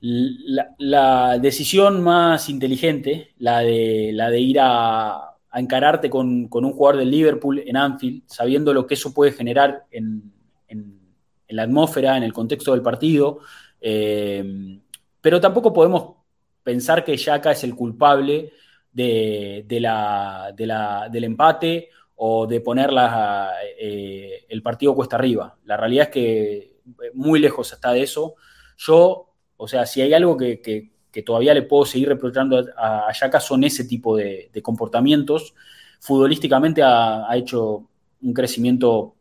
la, decisión más inteligente, la de, la de ir a, encararte con, un jugador del Liverpool en Anfield, sabiendo lo que eso puede generar en, la atmósfera, en el contexto del partido. Eh, pero tampoco podemos pensar que Yaka es el culpable de, la, del empate o de poner eh, el partido cuesta arriba. La realidad es que muy lejos está de eso. Yo, o sea, si hay algo que, todavía le puedo seguir reprochando a, Yaka son ese tipo de, comportamientos. Futbolísticamente ha, hecho un crecimiento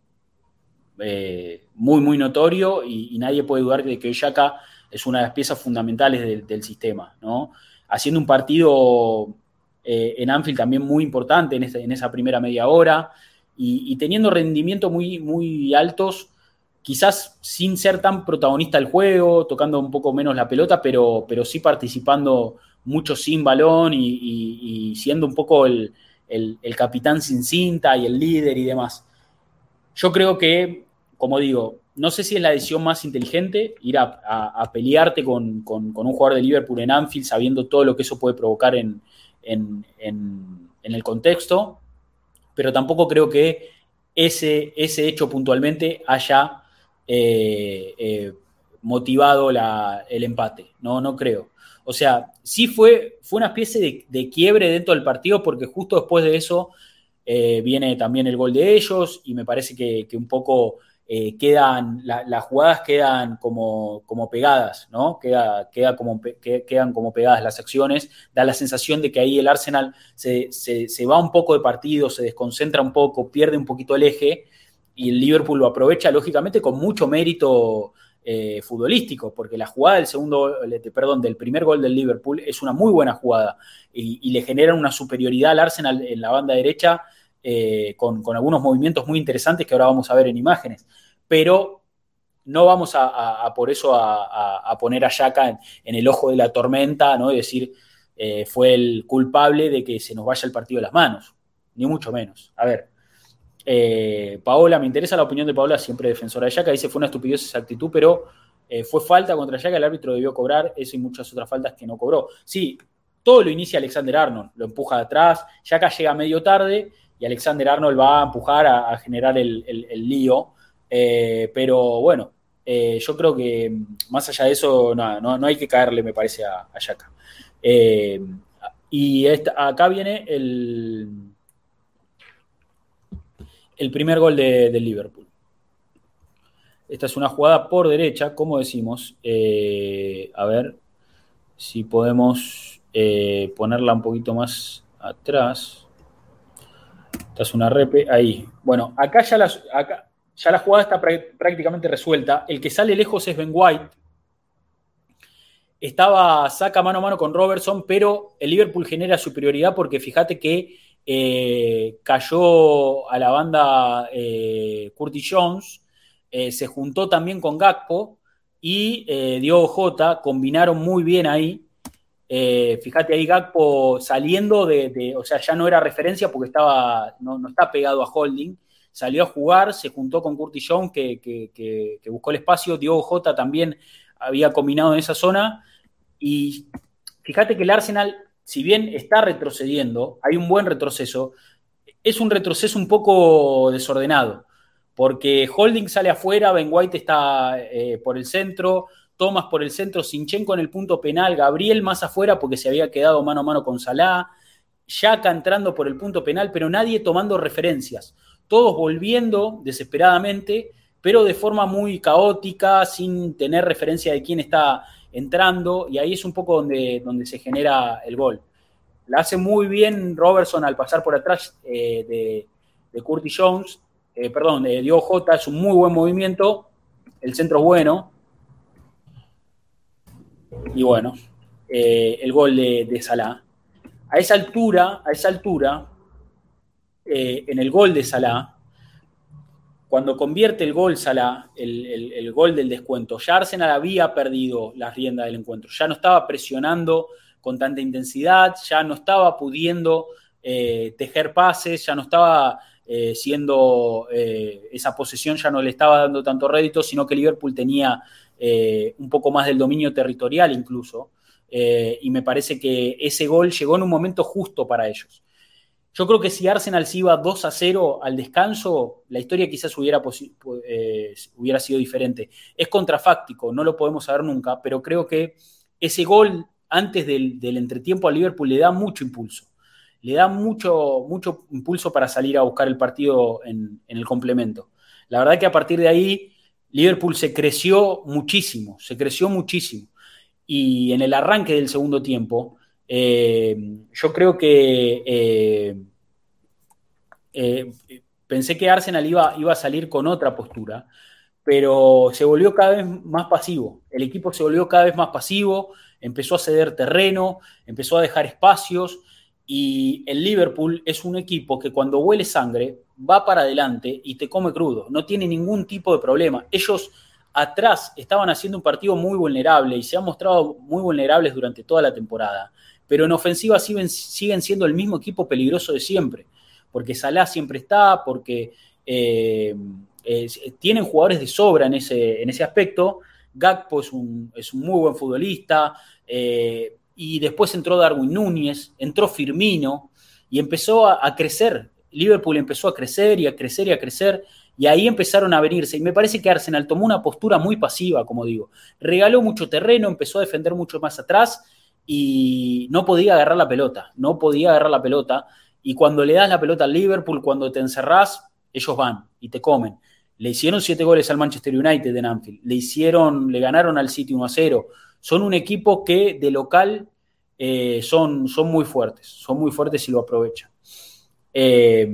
eh, muy, muy notorio y, nadie puede dudar de que Yaka es una de las piezas fundamentales del, sistema, ¿no? Haciendo un partido eh, en Anfield también muy importante en, esa primera media hora y, y teniendo rendimientos muy, muy altos quizás sin ser tan protagonista del juego, tocando un poco menos la pelota, pero, pero sí participando mucho sin balón y, siendo un poco el, capitán sin cinta y el líder y demás. Yo creo que, como digo, no sé si es la decisión más inteligente ir a, pelearte con, un jugador de Liverpool en Anfield sabiendo todo lo que eso puede provocar en, el contexto, pero tampoco creo que ese, ese hecho puntualmente haya eh, eh, motivado el empate. No, no creo. O sea, sí fue, fue una especie de, quiebre dentro del partido porque justo después de eso eh, viene también el gol de ellos y me parece que, un poco quedan, las jugadas quedan como, como pegadas, ¿no? Queda, queda como, quedan como pegadas las acciones, da la sensación de que ahí el Arsenal se, se va un poco de partido, se desconcentra un poco, pierde un poquito el eje y el Liverpool lo aprovecha lógicamente con mucho mérito eh, futbolístico, porque la jugada del segundo, perdón, del primer gol del Liverpool es una muy buena jugada y, le generan una superioridad al Arsenal en la banda derecha eh, con, algunos movimientos muy interesantes que ahora vamos a ver en imágenes. Pero no vamos a, por eso a, poner a Yaka en, el ojo de la tormenta, ¿no? Y decir, eh, fue el culpable de que se nos vaya el partido de las manos, ni mucho menos. A ver, eh, Paola, me interesa la opinión de Paola, siempre defensora de Yaka, dice fue una estupidez esa actitud, pero eh, fue falta contra Yaka, el árbitro debió cobrar eso y muchas otras faltas que no cobró. Sí, todo lo inicia Alexander Arnold, lo empuja atrás, Yaka llega medio tarde y Alexander Arnold va a empujar a, generar el, lío, eh, pero bueno, yo creo que mm, más allá de eso, no, hay que caerle, me parece, a, a y acá viene el el primer gol de, Liverpool. Esta es una jugada por derecha, como decimos. Eh, a ver si podemos eh, ponerla un poquito más atrás. Esta es una repe. Ahí. Bueno, acá ya la, ya la jugada está prácticamente resuelta. El que sale lejos es Ben White. Estaba saca mano a mano con Robertson, pero el Liverpool genera superioridad porque fíjate que eh, cayó a la banda eh, Curtis Jones, eh, se juntó también con Gakpo y Diogo Jota, combinaron muy bien ahí. fíjate ahí Gakpo saliendo de, o sea, ya no era referencia porque estaba, no, está pegado a Holding, salió a jugar, se juntó con Curtis Jones que, que buscó el espacio, Diogo Jota también había combinado en esa zona. Y fíjate que el Arsenal si bien está retrocediendo, hay un buen retroceso, es un retroceso un poco desordenado, porque Holding sale afuera, Ben White está eh, por el centro, Thomas por el centro, Sinchenko en el punto penal, Gabriel más afuera porque se había quedado mano a mano con Salah, Yaka entrando por el punto penal, pero nadie tomando referencias, todos volviendo desesperadamente, pero de forma muy caótica, sin tener referencia de quién está entrando y ahí es un poco donde, donde se genera el gol. La hace muy bien Robertson al pasar por atrás eh, de, de, Curtis Jones, eh, perdón, de Diogo Jota, es un muy buen movimiento, el centro es bueno. Y bueno, eh, el gol de, de, Salah. A esa altura, a esa altura, en el gol de Salah, cuando convierte el gol Salah, el, gol del descuento, ya Arsenal había perdido la rienda del encuentro, ya no estaba presionando con tanta intensidad, ya no estaba pudiendo eh, tejer pases, ya no estaba eh, siendo eh, esa posesión, ya no le estaba dando tanto rédito, sino que Liverpool tenía un poco más del dominio territorial incluso, y me parece que ese gol llegó en un momento justo para ellos. Yo creo que si Arsenal se iba 2 a 0 al descanso, la historia quizás hubiera, eh, hubiera sido diferente. Es contrafáctico, no lo podemos saber nunca, pero creo que ese gol antes del, entretiempo a Liverpool le da mucho impulso. Le da mucho, mucho impulso para salir a buscar el partido en, el complemento. La verdad que a partir de ahí Liverpool se creció muchísimo, se creció muchísimo. Y en el arranque del segundo tiempo, eh, yo creo que eh, eh, pensé que Arsenal iba, iba a salir con otra postura, pero se volvió cada vez más pasivo. El equipo se volvió cada vez más pasivo, empezó a ceder terreno, empezó a dejar espacios y el Liverpool es un equipo que cuando huele sangre va para adelante y te come crudo, no tiene ningún tipo de problema. Ellos atrás estaban haciendo un partido muy vulnerable y se han mostrado muy vulnerables durante toda la temporada, pero en ofensiva siguen, siguen siendo el mismo equipo peligroso de siempre, porque Salah siempre está, porque eh, tienen jugadores de sobra en ese, en ese aspecto. Gakpo es un, es un muy buen futbolista. Eh, y después entró Darwin Núñez, entró Firmino y empezó a, crecer. Liverpool empezó a crecer y a crecer y a crecer. Y ahí empezaron a venirse. Y me parece que Arsenal tomó una postura muy pasiva, como digo. Regaló mucho terreno, empezó a defender mucho más atrás y no podía agarrar la pelota. No podía agarrar la pelota. Y cuando le das la pelota al Liverpool, cuando te encerrás, ellos van y te comen. Le hicieron siete goles al Manchester United en Anfield. Le hicieron, le ganaron al City 1 a 0. Son un equipo que de local eh, son, son muy fuertes. Son muy fuertes y lo aprovechan. Eh,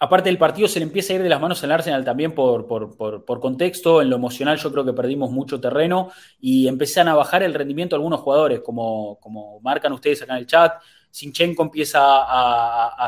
aparte del partido se le empieza a ir de las manos al Arsenal también por, por, por, contexto, en lo emocional yo creo que perdimos mucho terreno y empiezan a bajar el rendimiento algunos jugadores, como, como marcan ustedes acá en el chat, Sinchenko empieza a,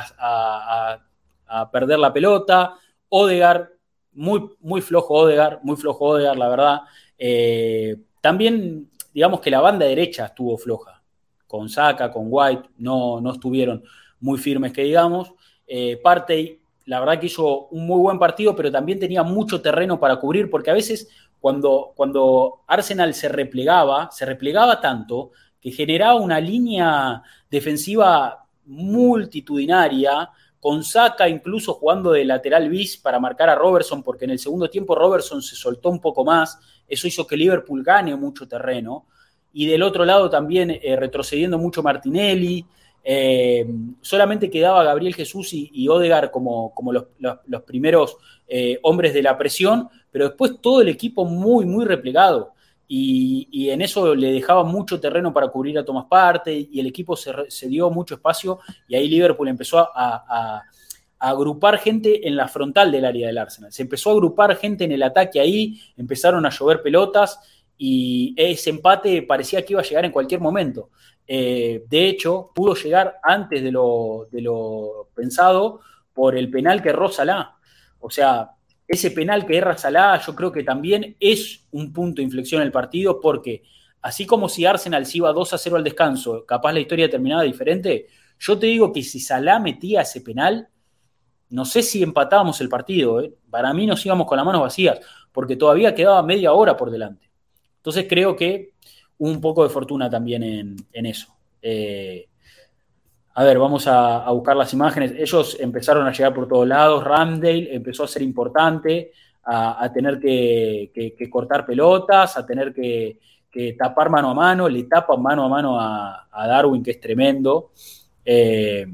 perder la pelota, Odegar, muy, muy flojo Odegar, muy flojo Odegar, la verdad. Eh, también, digamos que la banda derecha estuvo floja, con Saka, con White, no, no estuvieron muy firmes que digamos. Eh, Partey, la verdad que hizo un muy buen partido, pero también tenía mucho terreno para cubrir, porque a veces cuando, cuando Arsenal se replegaba, se replegaba tanto que generaba una línea defensiva multitudinaria, con Saka incluso jugando de lateral bis para marcar a Robertson, porque en el segundo tiempo Robertson se soltó un poco más, eso hizo que Liverpool gane mucho terreno, y del otro lado también eh, retrocediendo mucho Martinelli, eh, solamente quedaba Gabriel Jesús y, y Odegar como, como los, los, primeros eh, hombres de la presión, pero después todo el equipo muy, muy replegado y, en eso le dejaba mucho terreno para cubrir a Tomás Parte y el equipo se, dio mucho espacio y ahí Liverpool empezó a, agrupar gente en la frontal del área del Arsenal. Se empezó a agrupar gente en el ataque ahí, empezaron a llover pelotas y ese empate parecía que iba a llegar en cualquier momento. Eh, de hecho, pudo llegar antes de lo, pensado por el penal que erró Salah. O sea, ese penal que erra Salah, yo creo que también es un punto de inflexión en el partido, porque así como si Arsenal se iba 2 a 0 al descanso, capaz la historia terminaba diferente, yo te digo que si Salah metía ese penal, no sé si empatábamos el partido. ¿eh? Para mí nos íbamos con las manos vacías, porque todavía quedaba media hora por delante. Entonces creo que un poco de fortuna también en, eso. Eh, a ver, vamos a, buscar las imágenes. Ellos empezaron a llegar por todos lados. Ramdale empezó a ser importante, a, tener que, cortar pelotas, a tener que, tapar mano a mano. Le tapan mano a mano a, Darwin, que es tremendo. Eh,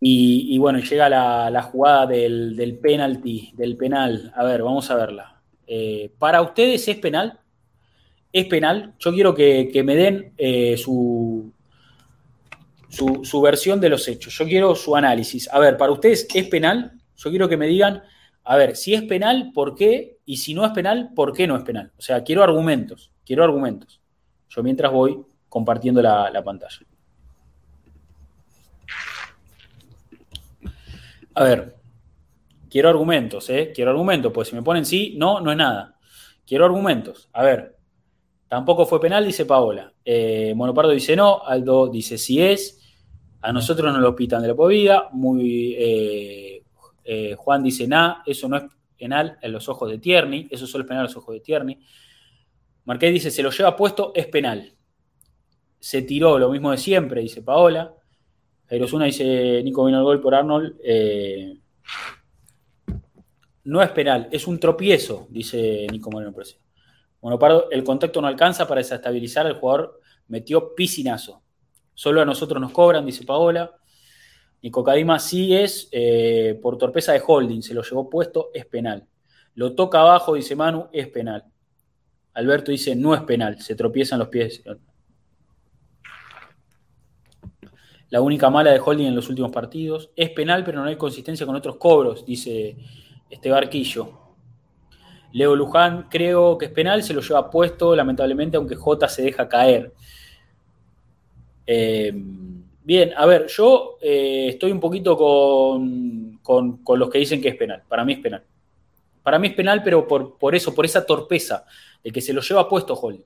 y, bueno, llega la, jugada del, penalti, del penal. A ver, vamos a verla. Eh, ¿Para ustedes es penal? ¿Es penal? Yo quiero que, me den eh, su, su, versión de los hechos. Yo quiero su análisis. A ver, para ustedes, ¿es penal? Yo quiero que me digan, a ver, si es penal, ¿por qué? Y si no es penal, ¿por qué no es penal? O sea, quiero argumentos, quiero argumentos. Yo mientras voy compartiendo la, pantalla. A ver, quiero argumentos, ¿eh? Quiero argumentos, pues si me ponen sí, no, no es nada. Quiero argumentos. A ver, tampoco fue penal, dice Paola. Eh, Monopardo dice no, Aldo dice sí es. A nosotros nos lo pitan de la povida. Muy, eh, eh, Juan dice, nada, eso no es penal en los ojos de Tierney. Eso solo es penal en los ojos de Tierney. Marqués dice, se lo lleva puesto, es penal. Se tiró lo mismo de siempre, dice Paola. Jairosuna dice, Nico vino el gol por Arnold. No es penal, es un tropiezo, dice Nico Moreno Bueno, el contacto no alcanza para desestabilizar al jugador, metió piscinazo. Solo a nosotros nos cobran, dice Paola. Nico Cadima sí es eh, por torpeza de holding, se lo llevó puesto, es penal. Lo toca abajo, dice Manu, es penal. Alberto dice, no es penal, se tropiezan los pies. La única mala de holding en los últimos partidos. Es penal, pero no hay consistencia con otros cobros, dice este barquillo. Leo Luján, creo que es penal, se lo lleva puesto, lamentablemente, aunque J se deja caer. Eh, Bien, a ver, yo eh, estoy un poquito con, con, los que dicen que es penal. Para mí es penal. Para mí es penal, pero por, por eso, por esa torpeza de que se lo lleva puesto Holding.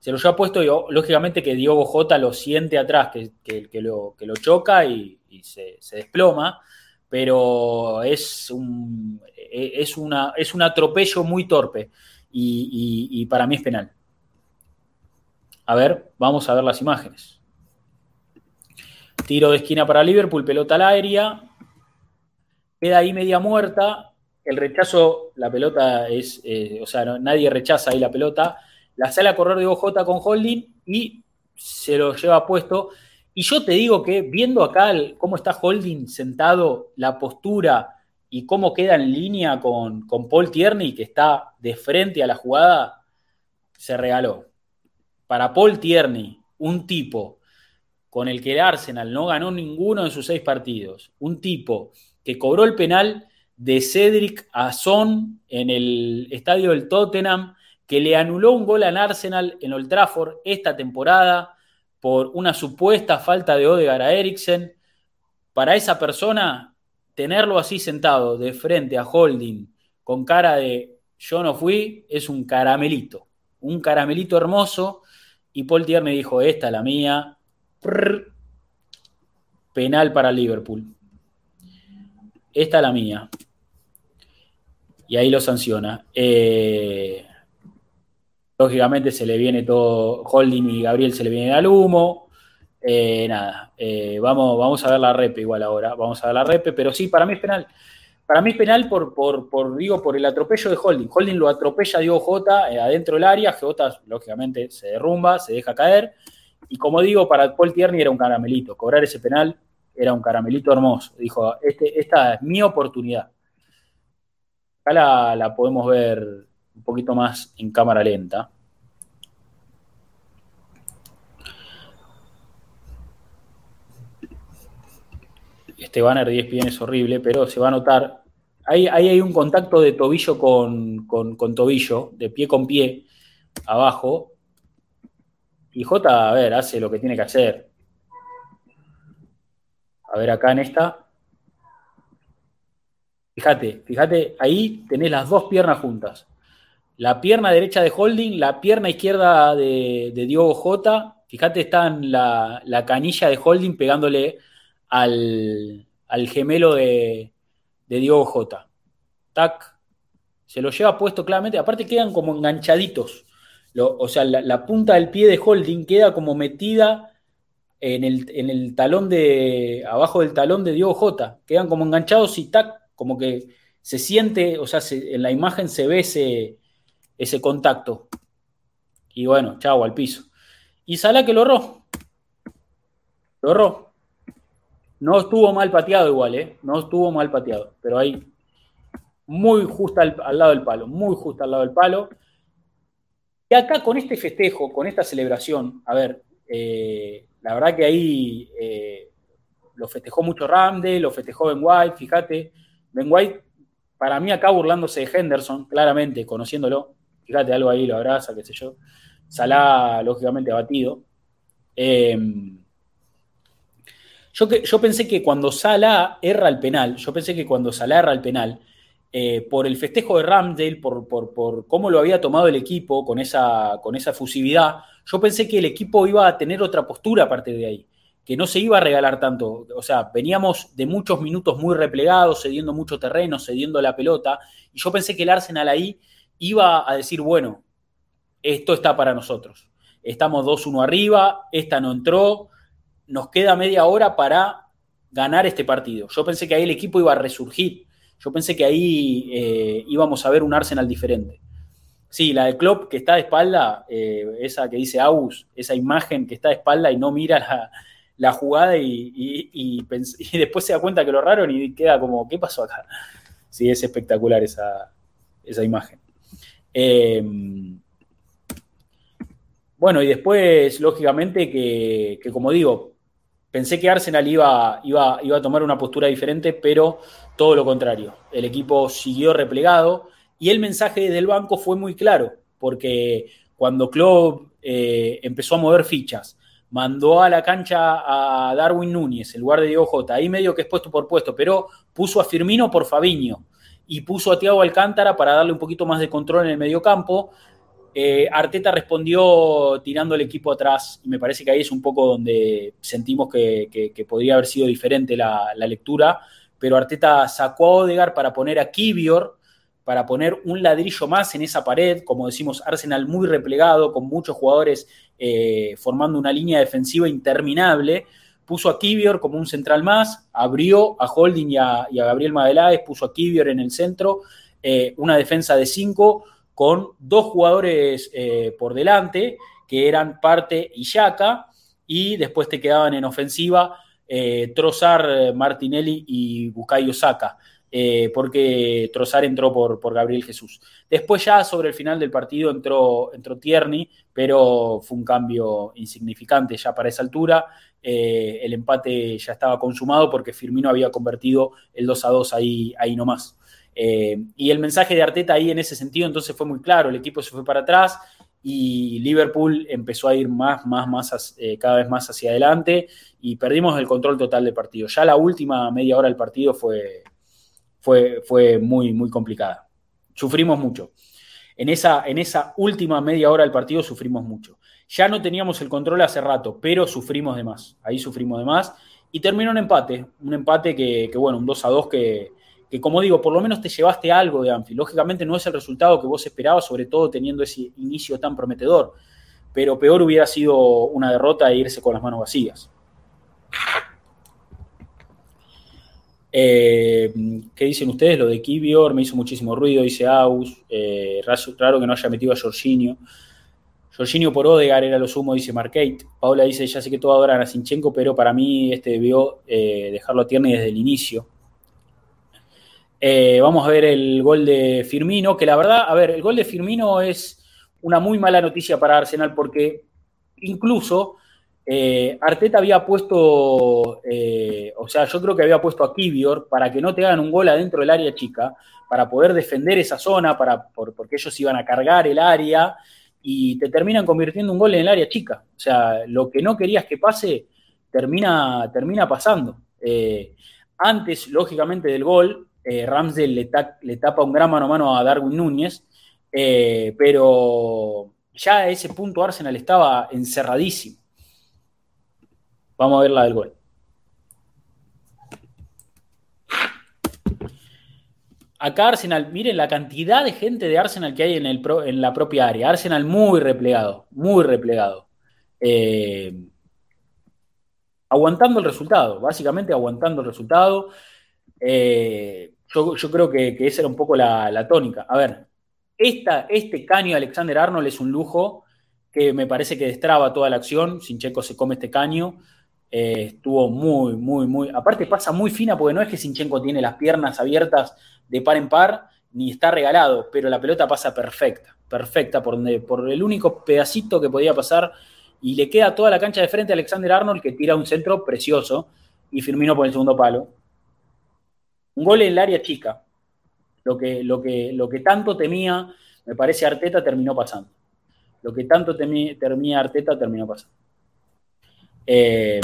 Se lo lleva puesto y lógicamente que Diogo Jota lo siente atrás, que, que, lo, que lo choca y, se, desploma, pero es un, es, una, es un atropello muy torpe y para mí es penal. A ver, vamos a ver las imágenes. Tiro de esquina para Liverpool, pelota al aérea. Queda ahí media muerta. El rechazo, la pelota es, eh, o sea, nadie rechaza ahí la pelota. La sale a correr de OJ con Holding y se lo lleva puesto. Y yo te digo que viendo acá cómo está Holding sentado, la postura y cómo queda en línea con, con Paul Tierney, que está de frente a la jugada, se regaló. Para Paul Tierney, un tipo con el que el Arsenal no ganó ninguno de sus seis partidos, un tipo que cobró el penal de Cedric a Son en el estadio del Tottenham, que le anuló un gol al Arsenal en Old Trafford esta temporada por una supuesta falta de Odegaard a Eriksen, para esa persona tenerlo así sentado de frente a Holding con cara de yo no fui es un caramelito, un caramelito hermoso y Paul Tierney dijo, esta es la mía, penal para Liverpool. Esta es la mía. Y ahí lo sanciona. Eh, lógicamente se le viene todo, Holding y Gabriel se le viene al humo. Eh, nada, eh, vamos, vamos a ver la repe igual ahora, vamos a ver la repe, pero sí, para mí es penal. Para mí es penal por, por, digo, por el atropello de Holding. Holding lo atropella a Diego Jota adentro del área, Jota lógicamente se derrumba, se deja caer y como digo, para Paul Tierney era un caramelito. Cobrar ese penal era un caramelito hermoso. Dijo, este, esta es mi oportunidad. Acá la, podemos ver un poquito más en cámara lenta. Este banner de ESPN es horrible, pero se va a notar. Ahí, hay un contacto de tobillo con, con tobillo, de pie con pie, abajo, y J, a ver, hace lo que tiene que hacer. A ver, acá en esta. Fíjate, fíjate, ahí tenés las dos piernas juntas. La pierna derecha de Holding, la pierna izquierda de, Diogo J. Fíjate, está en la, canilla de Holding pegándole al, gemelo de, de Diogo J. Tac. Se lo lleva puesto claramente. Aparte quedan como enganchaditos o sea, la, punta del pie de Holding queda como metida en el, talón de, abajo del talón de Diogo J. Quedan como enganchados y tac, como que se siente, o sea, en la imagen se ve ese, ese contacto. Y bueno, chao, al piso. Y Salah que lo erró. Lo erró. No estuvo mal pateado igual, ¿eh? No estuvo mal pateado, pero ahí muy justo al, al lado del palo, muy justo al lado del palo. Y acá con este festejo, con esta celebración, a ver, eh, la verdad que ahí eh, lo festejó mucho Ramde, lo festejó Ben White, fíjate, Ben White, para mí acá burlándose de Henderson, claramente, conociéndolo, fíjate, algo ahí lo abraza, qué sé yo. Salah, lógicamente, abatido. Em, yo, pensé que cuando Salah erra el penal, yo pensé que cuando Salah erra el penal, eh, por el festejo de Ramsdale, por, por, cómo lo había tomado el equipo con esa, con esa fusividad, yo pensé que el equipo iba a tener otra postura a partir de ahí, que no se iba a regalar tanto. O sea, veníamos de muchos minutos muy replegados, cediendo mucho terreno, cediendo la pelota, y yo pensé que el Arsenal ahí iba a decir, bueno, esto está para nosotros. Estamos 2-1 arriba, esta no entró, nos queda media hora para ganar este partido. Yo pensé que ahí el equipo iba a resurgir yo pensé que ahí eh, íbamos a ver un Arsenal diferente. Sí, la de Klopp que está de espalda, eh, esa que dice Aus, esa imagen que está de espalda y no mira la, jugada y, después se da cuenta que lo raro y queda como, ¿qué pasó acá? Sí, es espectacular esa, imagen. Eh, bueno, y después, lógicamente, que, como digo, pensé que Arsenal iba, iba, iba a tomar una postura diferente, pero todo lo contrario, el equipo siguió replegado y el mensaje del banco fue muy claro, porque cuando Klopp eh, empezó a mover fichas mandó a la cancha a Darwin Núñez, el lugar de Diego Jota, ahí medio que es puesto por puesto, pero puso a Firmino por Fabiño y puso a Thiago Alcántara para darle un poquito más de control en el mediocampo. Eh, Arteta respondió tirando el equipo atrás y me parece que ahí es un poco donde sentimos que, podría haber sido diferente la, lectura, pero Arteta sacó a Odegar para poner a Kivior, para poner un ladrillo más en esa pared, como decimos, Arsenal muy replegado, con muchos jugadores eh, formando una línea defensiva interminable, puso a Kivior como un central más, abrió a Holding y a, Gabriel Madeláez, puso a Kivior en el centro, eh, una defensa de cinco, con dos jugadores eh, por delante, que eran Parte y Yaka, y después te quedaban en ofensiva eh, Trozar, eh, Martinelli y Bukayo Saka, porque Trozar entró por, por, Gabriel Jesús. Después ya sobre el final del partido entró, entró Tierney, pero fue un cambio insignificante ya para esa altura. el empate ya estaba consumado porque Firmino había convertido el 2 a 2 ahí, ahí nomás. Eh, y el mensaje de Arteta ahí en ese sentido entonces fue muy claro, el equipo se fue para atrás y Liverpool empezó a ir más, más, más, eh, cada vez más hacia adelante y perdimos el control total del partido. Ya la última media hora del partido fue, fue, fue muy, muy complicada. Sufrimos mucho. En esa, en esa última media hora del partido sufrimos mucho. Ya no teníamos el control hace rato, pero sufrimos de más. Ahí sufrimos de más. Y terminó un empate. Un empate que, que bueno, un 2 a 2 que, que como digo, por lo menos te llevaste algo de Anfield. Lógicamente no es el resultado que vos esperabas, sobre todo teniendo ese inicio tan prometedor, pero peor hubiera sido una derrota e irse con las manos vacías. Eh, ¿Qué dicen ustedes? Lo de Kibior me hizo muchísimo ruido, dice Aus. Eh, raro que no haya metido a Jorginho. Jorginho por Odegar era lo sumo, dice Marquette. Paula dice, ya sé que todo adoran a Sinchenko, pero para mí este debió eh, dejarlo a Tierney desde el inicio. Eh, vamos a ver el gol de Firmino, que la verdad, a ver, el gol de Firmino es una muy mala noticia para Arsenal porque incluso eh, Arteta había puesto, eh, o sea, yo creo que había puesto a Kivior para que no te hagan un gol adentro del área chica, para poder defender esa zona, para, porque ellos iban a cargar el área y te terminan convirtiendo un gol en el área chica. O sea, lo que no querías que pase termina, termina pasando. antes, lógicamente, del gol, eh, Ramsey le, tapa un gran mano a mano a Darwin Núñez, eh, pero ya a ese punto Arsenal estaba encerradísimo. Vamos a ver la del gol. Acá Arsenal, miren la cantidad de gente de Arsenal que hay en, el en la propia área. Arsenal muy replegado, muy replegado. Eh, aguantando el resultado, básicamente aguantando el resultado. Eh, yo, creo que, esa era un poco la, tónica. A ver, esta, este caño de Alexander Arnold es un lujo que me parece que destraba toda la acción. Sinchenko se come este caño. Eh, estuvo muy, muy, muy. Aparte, pasa muy fina porque no es que Sinchenko tiene las piernas abiertas de par en par ni está regalado, pero la pelota pasa perfecta, perfecta por, donde, por el único pedacito que podía pasar y le queda toda la cancha de frente a Alexander Arnold que tira un centro precioso y Firmino por el segundo palo. Un gol en el área chica. Lo que, lo que, lo que tanto temía, me parece, Arteta terminó pasando. Lo que tanto temía, Arteta terminó pasando. Eh,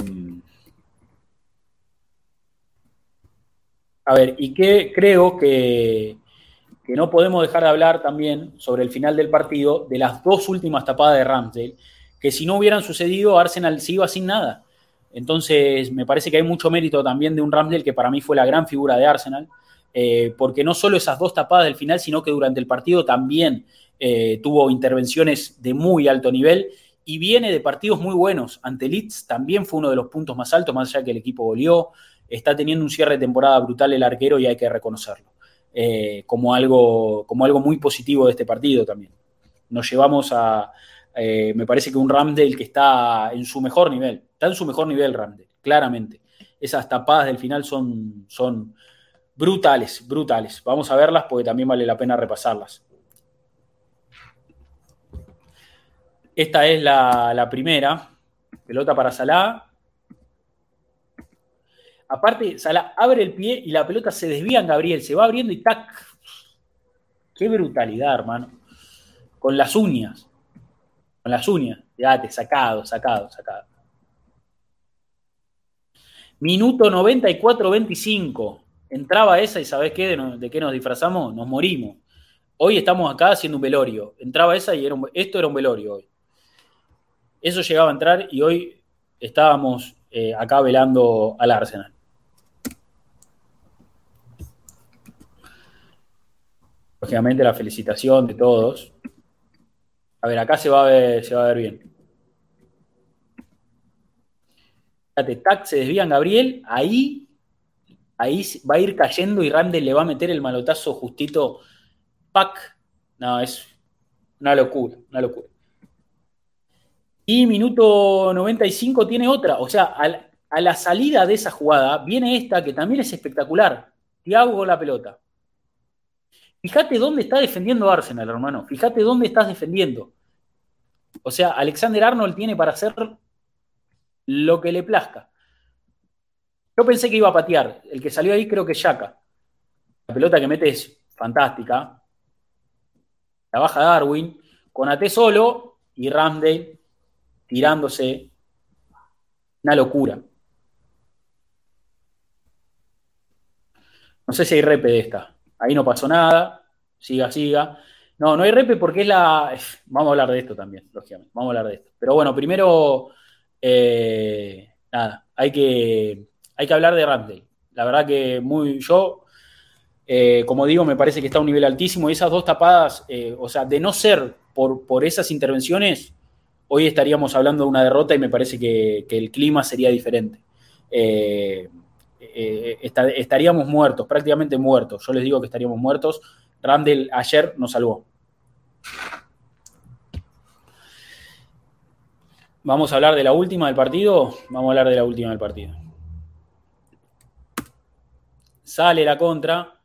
a ver, y que creo que, que, no podemos dejar de hablar también sobre el final del partido de las dos últimas tapadas de Ramsdale, que si no hubieran sucedido, Arsenal se iba sin nada. Entonces, me parece que hay mucho mérito también de un Ramsdale que para mí fue la gran figura de Arsenal, eh, porque no solo esas dos tapadas del final, sino que durante el partido también eh, tuvo intervenciones de muy alto nivel y viene de partidos muy buenos. Ante Leeds también fue uno de los puntos más altos, más allá que el equipo goleó. Está teniendo un cierre de temporada brutal el arquero y hay que reconocerlo. Eh, como, algo, como algo muy positivo de este partido también. Nos llevamos a, me parece que un Ramsdale que está en su mejor nivel en su mejor nivel Randall, claramente. Esas tapadas del final son, son brutales, brutales. Vamos a verlas porque también vale la pena repasarlas. Esta es la, primera. Pelota para Salah. Aparte, Salah abre el pie y la pelota se desvía en Gabriel. Se va abriendo y tac. Qué brutalidad, hermano. Con las uñas. Con las uñas. Ya te sacado, sacado, sacado Minuto 94-25. Entraba esa y ¿sabés qué? De, qué nos disfrazamos? Nos morimos. Hoy estamos acá haciendo un velorio. Entraba esa y esto era un velorio hoy. Eso llegaba a entrar y hoy estábamos eh, acá velando al Arsenal. Lógicamente la felicitación de todos. A ver, acá se va a ver, se va a ver bien. Fíjate, tac, se desvían Gabriel, ahí, ahí va a ir cayendo y Randall le va a meter el malotazo justito. Pac. No, es una locura, una locura. Y minuto 95 tiene otra. O sea, a la, salida de esa jugada viene esta que también es espectacular. Tiago con la pelota. Fíjate dónde está defendiendo Arsenal, hermano. Fíjate dónde estás defendiendo. O sea, Alexander Arnold tiene para hacer lo que le plazca. Yo pensé que iba a patear. El que salió ahí creo que Yaka. La pelota que mete es fantástica. La baja Darwin. Con AT solo y Ramsdale tirándose. Una locura. No sé si hay repe de esta. Ahí no pasó nada. Siga, siga. No, no hay repe porque es la. Vamos a hablar de esto también, lógicamente. Vamos a hablar de esto. Pero bueno, primero. Eh, nada, hay que, hay que hablar de Ramsey. La verdad que muy. Yo, eh, como digo, me parece que está a un nivel altísimo. Y esas dos tapadas, eh, o sea, de no ser por, por esas intervenciones, hoy estaríamos hablando de una derrota y me parece que, el clima sería diferente. Estaríamos muertos, prácticamente muertos. Yo les digo que estaríamos muertos. Randall ayer nos salvó. Vamos a hablar de la última del partido. Vamos a hablar de la última del partido. Sale la contra.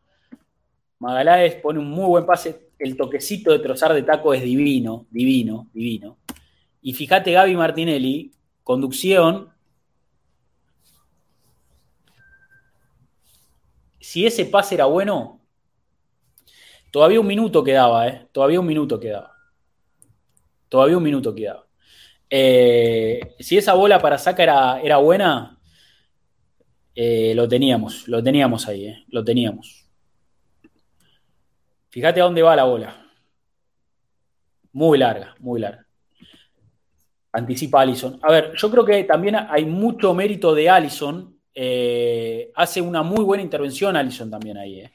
Magaláes pone un muy buen pase. El toquecito de trozar de taco es divino, divino, divino. Y fíjate, Gaby Martinelli, conducción. Si ese pase era bueno, todavía un minuto quedaba, ¿eh? Todavía un minuto quedaba. Todavía un minuto quedaba. Eh, si esa bola para saca era, buena, eh, lo teníamos, lo teníamos ahí, ¿eh? lo teníamos. Fíjate a dónde va la bola. Muy larga, muy larga anticipa Allison. A ver, yo creo que también hay mucho mérito de Allison. Eh, hace una muy buena intervención Allison también ahí. Eh.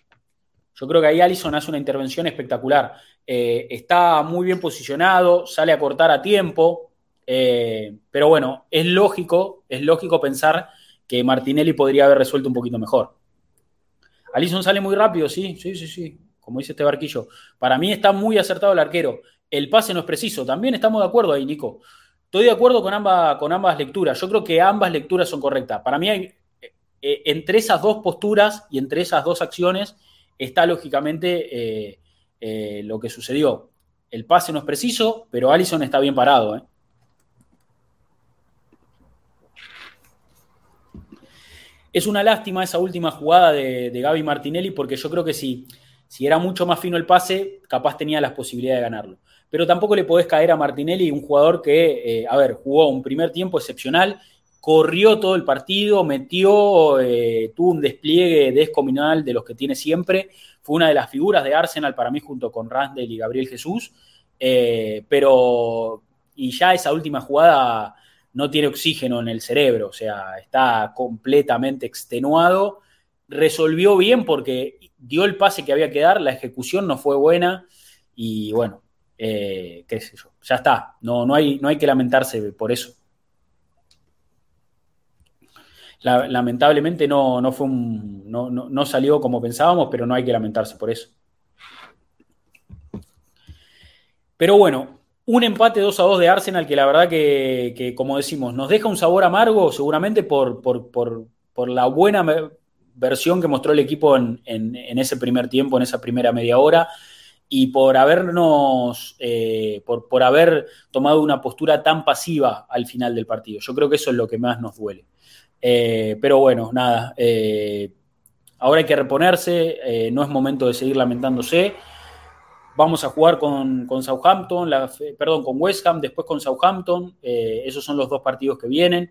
Yo creo que ahí Allison hace una intervención espectacular. Eh, está muy bien posicionado, sale a cortar a tiempo. pero bueno, es lógico, es lógico pensar que Martinelli podría haber resuelto un poquito mejor. Allison sale muy rápido, sí, sí, sí, sí. Como dice este barquillo. Para mí está muy acertado el arquero. El pase no es preciso. También estamos de acuerdo ahí, Nico. Estoy de acuerdo con, ambas, con ambas lecturas. Yo creo que ambas lecturas son correctas. Para mí, eh, entre esas dos posturas y entre esas dos acciones está lógicamente eh, eh, lo que sucedió. El pase no es preciso, pero Allison está bien parado. Es una lástima esa última jugada de, Gaby Martinelli porque yo creo que si, si era mucho más fino el pase, capaz tenía las posibilidades de ganarlo pero tampoco le podés caer a Martinelli, un jugador que, eh, a ver, jugó un primer tiempo excepcional, corrió todo el partido, metió, eh, tuvo un despliegue descomunal de los que tiene siempre, fue una de las figuras de Arsenal para mí junto con Randall y Gabriel Jesús, eh, pero, y ya esa última jugada no tiene oxígeno en el cerebro, o sea, está completamente extenuado, resolvió bien porque dio el pase que había que dar, la ejecución no fue buena y bueno, eh, qué sé yo, ya está, no, no, hay, no hay que lamentarse por eso. Lamentablemente no, no, fue un, no, salió como pensábamos, pero no hay que lamentarse por eso. Pero bueno, un empate 2 a 2 de Arsenal que la verdad que, como decimos, nos deja un sabor amargo seguramente por, por, la buena versión que mostró el equipo en, ese primer tiempo, en esa primera media hora y por habernos, eh, por, haber tomado una postura tan pasiva al final del partido. Yo creo que eso es lo que más nos duele. Eh, pero bueno, nada, eh, ahora hay que reponerse, no es momento de seguir lamentándose. Vamos a jugar con, Southampton, perdón, con West Ham, después con Southampton. esos son los dos partidos que vienen.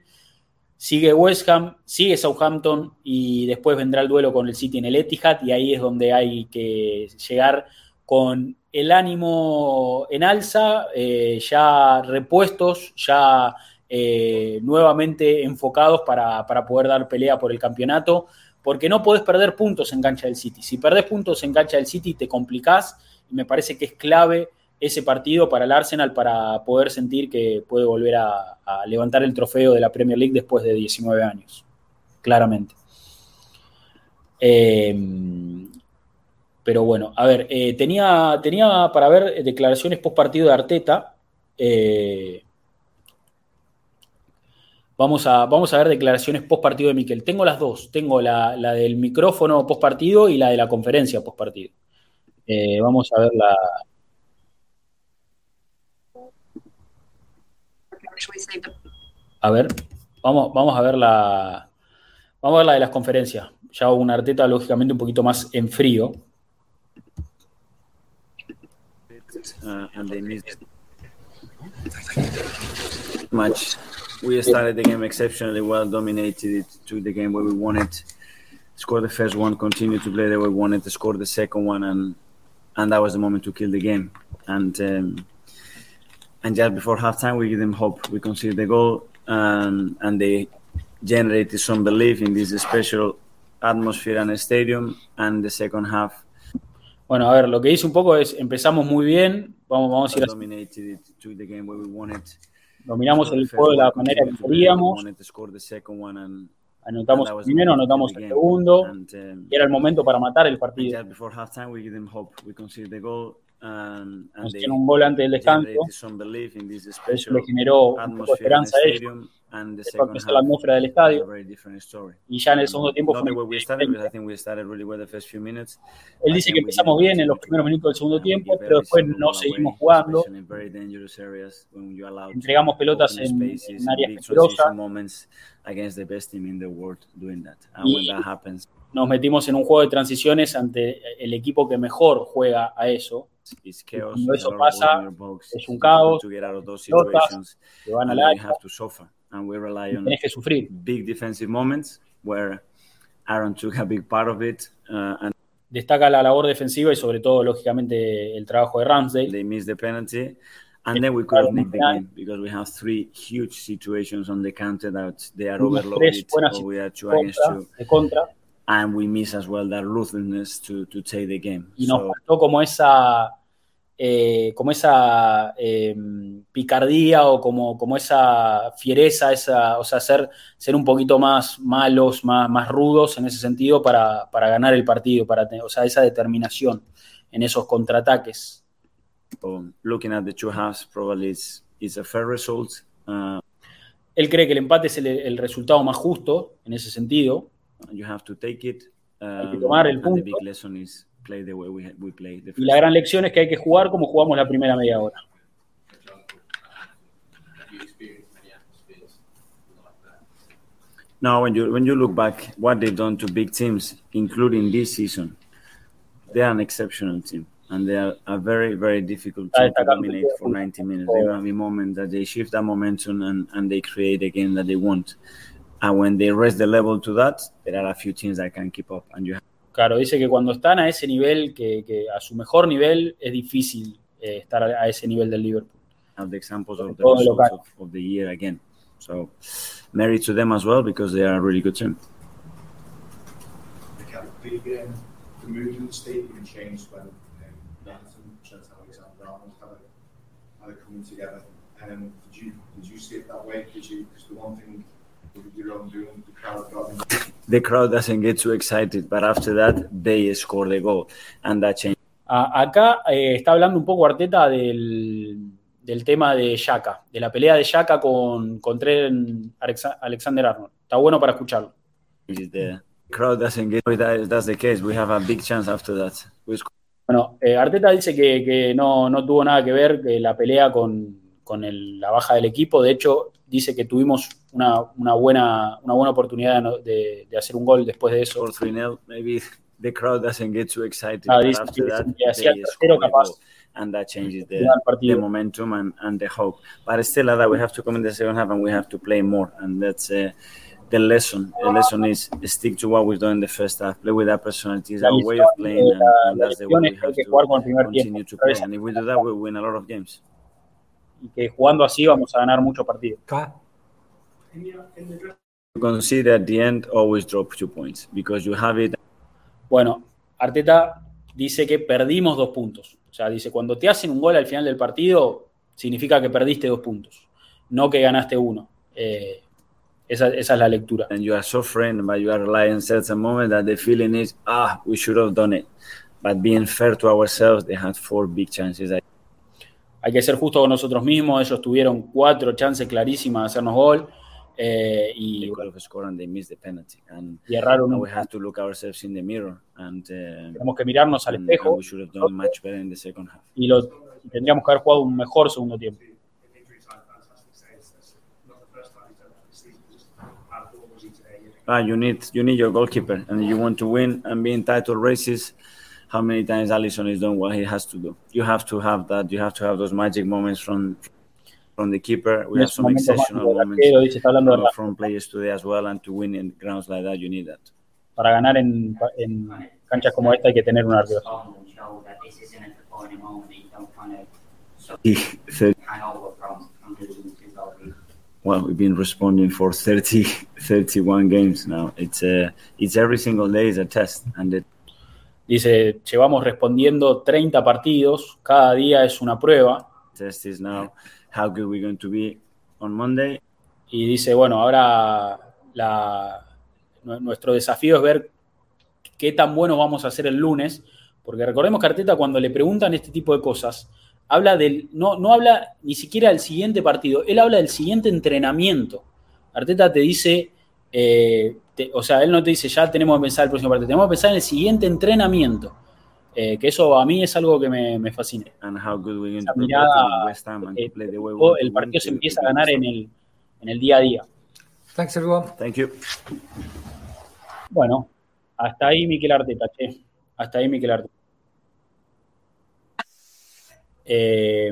Sigue West Ham, sigue Southampton y después vendrá el duelo con el City en el Etihad y ahí es donde hay que llegar con el ánimo en alza, eh, ya repuestos, ya eh, nuevamente enfocados para, para, poder dar pelea por el campeonato, porque no podés perder puntos en cancha del City. Si perdés puntos en cancha del City te complicás y me parece que es clave ese partido para el Arsenal para poder sentir que puede volver a, levantar el trofeo de la Premier League después de 19 años, claramente. Eh, pero bueno, a ver, eh, tenía, tenía para ver declaraciones post partido de Arteta. Vamos, a, vamos a ver declaraciones post partido de Miquel. Tengo las dos. Tengo la, del micrófono post partido y la de la conferencia post partido. vamos a ver la, A ver, vamos, vamos a ver la. Vamos a ver la de las conferencias. Ya un Arteta, lógicamente, un poquito más en frío. Uh, and. We started the game exceptionally well, dominated it, took the game where we wanted, scored the first one, continued to play the way we wanted, to score the second one, and and that was the moment to kill the game. And um, and just before halftime, we give them hope. We conceded the goal, and, and they generated some belief in this special atmosphere and stadium. And the second half. Bueno, a ver, lo que hice un poco es empezamos muy bien, vamos, vamos a ir. Dominated to the game where we wanted. Dominamos el juego de la manera que queríamos. Anotamos el primero, anotamos el segundo. Um, y era el momento para matar el partido. Nos tiene un gol antes del descanso. Eso le generó un poco de esperanza a ellos. Empezó la atmósfera del estadio. Y ya en el segundo tiempo fue Él dice que empezamos bien en los primeros minutos del segundo tiempo, pero después no seguimos jugando. Entregamos pelotas en, en áreas peligrosas. Y nos metimos en un juego de transiciones ante el equipo que mejor juega a eso. cuando eso pasa, es un caos, pelotas, que van al área, y tenés que sufrir. Big defensive moments where Aaron took a big part of it. Uh, and Destaca la labor defensiva y sobre todo, lógicamente, el trabajo de Ramsdale. They missed the penalty. And then we could have nicked the game because we have three huge situations on the counter that they are overloaded. Or we are two against two. Contra and we miss as well that ruthlessness to, to take the game. Y nos so, faltó como esa, eh, como esa eh, picardía o como, como esa fiereza, esa, o sea, ser, ser un poquito más malos, más, más rudos en ese sentido para, para ganar el partido, para tener, o sea, esa determinación en esos contraataques. Um, looking at the two halves, probably it's, it's a fair result. Uh, Él cree que el empate es el, el resultado más justo en ese sentido. You have to take it. hay que tomar el punto. the big lesson is play the way we, we play. The y la gran lección es que hay que jugar como jugamos la primera media hora. No, when you when you look back, what they've done to big teams, including this season, they are an exceptional team, and they are a very very difficult team to dominate for 90 minutes. There will a moment that they shift that momentum and, and they create a game that they want. And when they raise the level to that, there are a few teams that can keep up. And you have Claro, dice que cuando están a ese nivel, que, que a su mejor nivel, es difícil eh, estar a, a, ese nivel del Liverpool. Have the examples of the results of, of, the year again. So, merit to them as well because they are a really good team. The, um, the mood in the stadium changed when um, Nathan, Trent Alexander-Arnold had a, had a coming together. Um, did you did you see it that way? Did you? Because the one thing The crowd doesn't get too excited, but after that they score the goal and that changed. Acá eh, está hablando un poco Arteta del, del tema de Shaka, de la pelea de Shaka con, con Trent Alexander Arnold. Está bueno para escucharlo. The crowd doesn't get that, that's the case. We have a big chance after that. Bueno, eh, Arteta dice que, que no, no, tuvo nada que ver que la pelea con, con el, la baja del equipo. De hecho, dice que tuvimos una, una, buena, una buena oportunidad de, de, hacer un gol después de eso. maybe the crowd doesn't get too excited. Ah, dice que, that, que hacía el tercero capaz. And that changes the, the momentum and, and, the hope. But still, that we have to come in the second half and we have to play more. And that's uh, the lesson. The lesson is stick to what we've done in the first half. Play with that personality. It's our way of playing, and, and that's the way we have to continue to play. And if we do that, we win a lot of games. Y que jugando así vamos a ganar muchos partidos. Consider at the end always drop two points because you have it. Bueno, Arteta dice que perdimos dos puntos. O sea, dice, cuando te hacen un gol al final del partido, significa que perdiste dos puntos, no que ganaste uno. Eh, esa, esa, es la lectura. And you are friend, but you are relying certain moment that the feeling is, ah, we should have done it. But being fair to ourselves, they had four big chances. Hay que ser justo con nosotros mismos. Ellos tuvieron cuatro chances clarísimas de hacernos gol. Eh, y. And, y erraron and we have to look ourselves in the mirror. And, uh, tenemos que mirarnos al espejo. And we should have done much better in the second half. Y lo, tendríamos que haber jugado un mejor segundo tiempo. Ah, you need you need your goalkeeper, and you want to win and be in title races. How many times Allison is done what he has to do? You have to have that. You have to have those magic moments from from the keeper. We have some exceptional moments from players today as well, and to win in grounds like that, you need that. Para ganar en, en canchas como esta hay que tener un arquero. well, we've been responding for 30, 31 games now. It's, uh, it's every single day is a test. And it... Dice, llevamos respondiendo 30 partidos, cada día es una prueba. Test is now how good we're going to be on Monday. Y dice, bueno, ahora la, nuestro desafío es ver qué tan buenos vamos a hacer el lunes, porque recordemos que Arteta cuando le preguntan este tipo de cosas, habla del, no, no habla ni siquiera del siguiente partido, él habla del siguiente entrenamiento. Arteta te dice, eh, te, o sea, él no te dice ya tenemos que pensar el próximo partido, tenemos que pensar en el siguiente entrenamiento. Eh, que eso a mí es algo que me, me fascina. Esa mirada, eh, el partido se empieza a ganar en el, en el día a día. Thanks everyone. Thank you. Bueno, hasta ahí Miquel Arteta, che. Hasta ahí Miquel Arteta. Eh,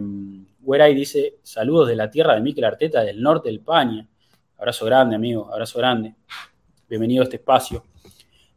Güeray dice: Saludos de la tierra de Miquel Arteta, del norte del Paña. Abrazo grande, amigo, abrazo grande. Bienvenido a este espacio.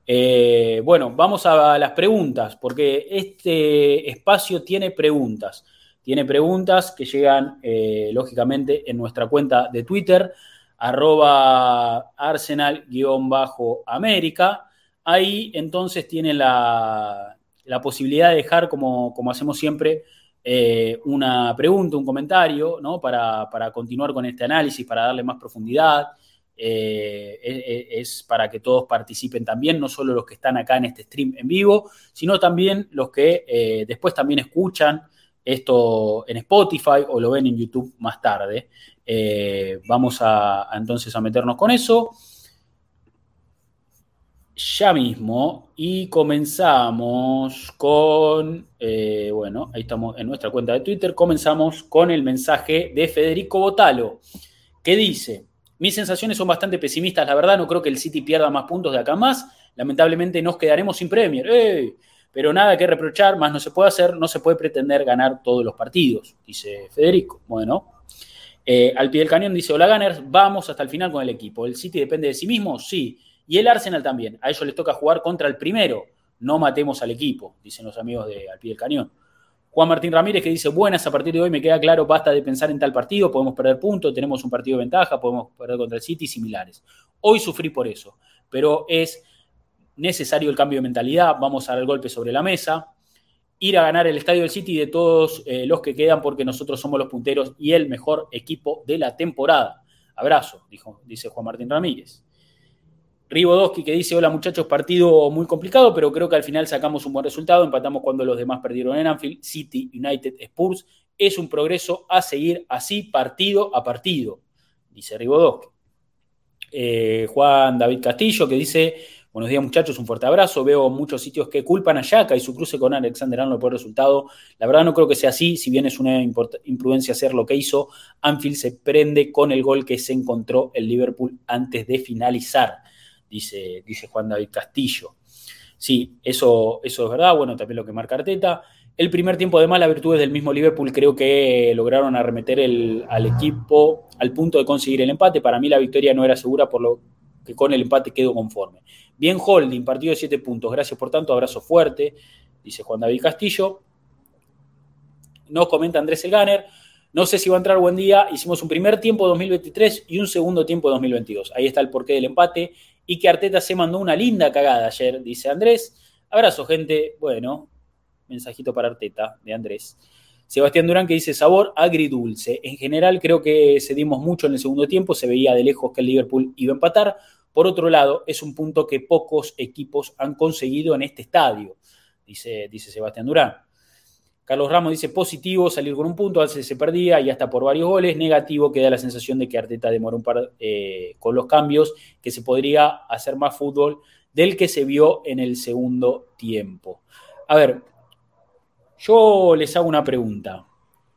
Eh, bueno, vamos a las preguntas, porque este espacio tiene preguntas. Tiene preguntas que llegan, eh, lógicamente, en nuestra cuenta de Twitter, arroba arsenal-américa. Ahí entonces tiene la, la, posibilidad de dejar, como, como hacemos siempre, eh, una pregunta, un comentario, ¿no? Para, para, continuar con este análisis, para darle más profundidad. Eh, es, es, para que todos participen también, no solo los que están acá en este stream en vivo, sino también los que eh, después también escuchan esto en Spotify o lo ven en YouTube más tarde. Vamos a entonces a meternos con eso ya mismo y comenzamos con, eh, bueno, ahí estamos en nuestra cuenta de Twitter, comenzamos con el mensaje de Federico Botalo, que dice, mis sensaciones son bastante pesimistas, la verdad no creo que el City pierda más puntos de acá más, lamentablemente nos quedaremos sin Premier, pero nada que reprochar, más no se puede hacer, no se puede pretender ganar todos los partidos, dice Federico. Bueno, eh, al pie del cañón dice, hola Gunners, vamos hasta el final con el equipo, ¿el City depende de sí mismo? Sí. Y el Arsenal también. A ellos les toca jugar contra el primero. No matemos al equipo, dicen los amigos de Al pie del cañón. Juan Martín Ramírez que dice, buenas, a partir de hoy me queda claro, basta de pensar en tal partido, podemos perder puntos, tenemos un partido de ventaja, podemos perder contra el City y similares. Hoy sufrí por eso, pero es necesario el cambio de mentalidad, vamos a dar el golpe sobre la mesa, ir a ganar el estadio del City de todos eh, los que quedan porque nosotros somos los punteros y el mejor equipo de la temporada. Abrazo, dice Juan Martín Ramírez. Ribodowski que dice, hola muchachos, partido muy complicado, pero creo que al final sacamos un buen resultado, empatamos cuando los demás perdieron en Anfield, City, United, Spurs, es un progreso a seguir así partido a partido, dice Ribodowski. Eh, Juan David Castillo que dice, buenos días muchachos, un fuerte abrazo, veo muchos sitios que culpan a Yaka y su cruce con Alexander Arnold por el resultado, la verdad no creo que sea así, si bien es una imprudencia hacer lo que hizo, Anfield se prende con el gol que se encontró el Liverpool antes de finalizar dice, dice Juan David Castillo. Sí, eso, eso es verdad, bueno, también lo que marca Arteta. El primer tiempo, además, las virtudes del mismo Liverpool creo que lograron arremeter el, al equipo al punto de conseguir el empate. Para mí la victoria no era segura por lo que con el empate quedo conforme. Bien holding, partido de 7 puntos. Gracias por tanto, abrazo fuerte, dice Juan David Castillo. Nos comenta Andrés Elganer. No sé si va a entrar buen día. Hicimos un primer tiempo 2023 y un segundo tiempo 2022. Ahí está el porqué del empate. Y que Arteta se mandó una linda cagada ayer, dice Andrés. Abrazo, gente. Bueno, mensajito para Arteta de Andrés. Sebastián Durán que dice sabor agridulce. En general creo que cedimos mucho en el segundo tiempo, se veía de lejos que el Liverpool iba a empatar. Por otro lado, es un punto que pocos equipos han conseguido en este estadio, dice, dice Sebastián Durán. Carlos Ramos dice positivo, salir con un punto, a se perdía y hasta por varios goles. Negativo, queda la sensación de que Arteta demora un par eh, con los cambios, que se podría hacer más fútbol del que se vio en el segundo tiempo. A ver, yo les hago una pregunta.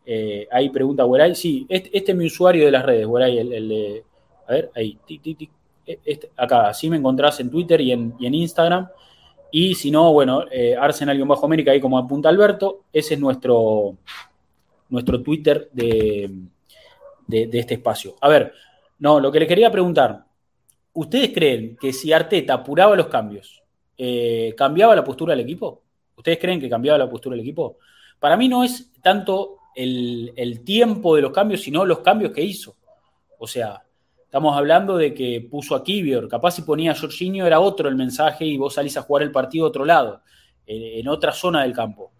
Eh, ahí pregunta Guaray. Sí, este, este, es mi usuario de las redes, Guaray, el, de. A ver, ahí. E, este, acá, así me encontrás en Twitter y en, Instagram. Y si no, bueno, eh, Arsenal-América, ahí como apunta Alberto. Ese es nuestro, nuestro Twitter de, de, este espacio. A ver, no, lo que le quería preguntar. ¿Ustedes creen que si Arteta apuraba los cambios, eh, cambiaba la postura del equipo? ¿Ustedes creen que cambiaba la postura del equipo? Para mí no es tanto el, tiempo de los cambios, sino los cambios que hizo. O sea, estamos hablando de que puso a Kivior, capaz si ponía a Jorginho era otro el mensaje y vos salís a jugar el partido a otro lado, en, otra zona del campo.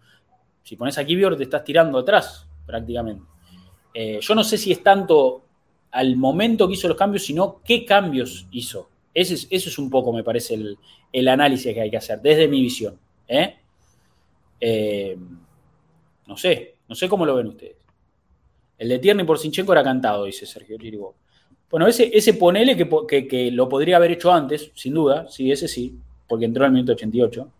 Si pones a Kivior te estás tirando atrás, prácticamente. Eh, yo no sé si es tanto al momento que hizo los cambios, sino qué cambios hizo. Ese es, eso es un poco, me parece, el, análisis que hay que hacer, desde mi visión. ¿eh? Eh, no sé, no sé cómo lo ven ustedes. El de Tierney por Sinchenko era cantado, dice Sergio Lirigo. Bueno, ese, ese ponele que, lo podría haber hecho antes, sin duda, sí, ese sí, porque entró en el minuto 88.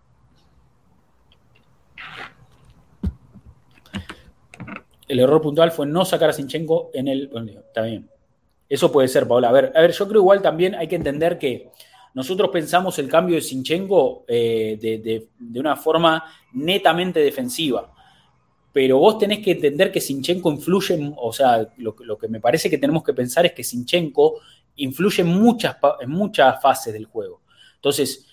El error puntual fue no sacar a Sinchenko en el. está bien. Eso puede ser, Paola. A ver, a ver, yo creo igual también hay que entender que nosotros pensamos el cambio de Sinchenko eh, de, una forma netamente defensiva. Pero vos tenés que entender que Sinchenko influye, o sea, lo, que me parece que tenemos que pensar es que Sinchenko influye en muchas, en muchas fases del juego. Entonces,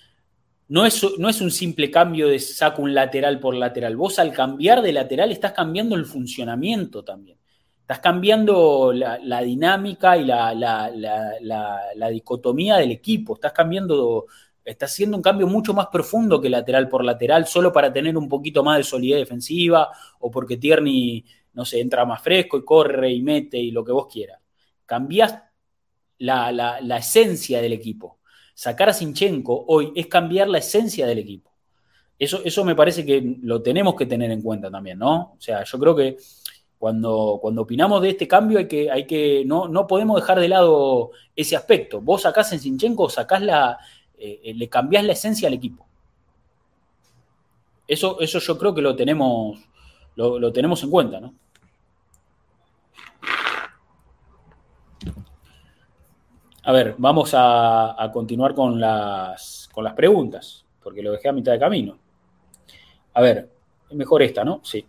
no es, no es un simple cambio de saco un lateral por lateral. Vos al cambiar de lateral estás cambiando el funcionamiento también. Estás cambiando la, dinámica y la, dicotomía del equipo. Estás cambiando, estás haciendo un cambio mucho más profundo que lateral por lateral, solo para tener un poquito más de solidez defensiva o porque Tierney, no sé, entra más fresco y corre y mete y lo que vos quieras. Cambias la, esencia del equipo. Sacar a Sinchenko hoy es cambiar la esencia del equipo. Eso, eso me parece que lo tenemos que tener en cuenta también, ¿no? O sea, yo creo que cuando, cuando opinamos de este cambio hay que, hay que no, no podemos dejar de lado ese aspecto. Vos sacás en Sinchenko, sacás la, eh, eh, le cambiás la esencia al equipo. Eso, eso yo creo que lo tenemos, lo, tenemos en cuenta, ¿no? A ver, vamos a, a, continuar con las, con las preguntas, porque lo dejé a mitad de camino. A ver, mejor esta, ¿no? Sí.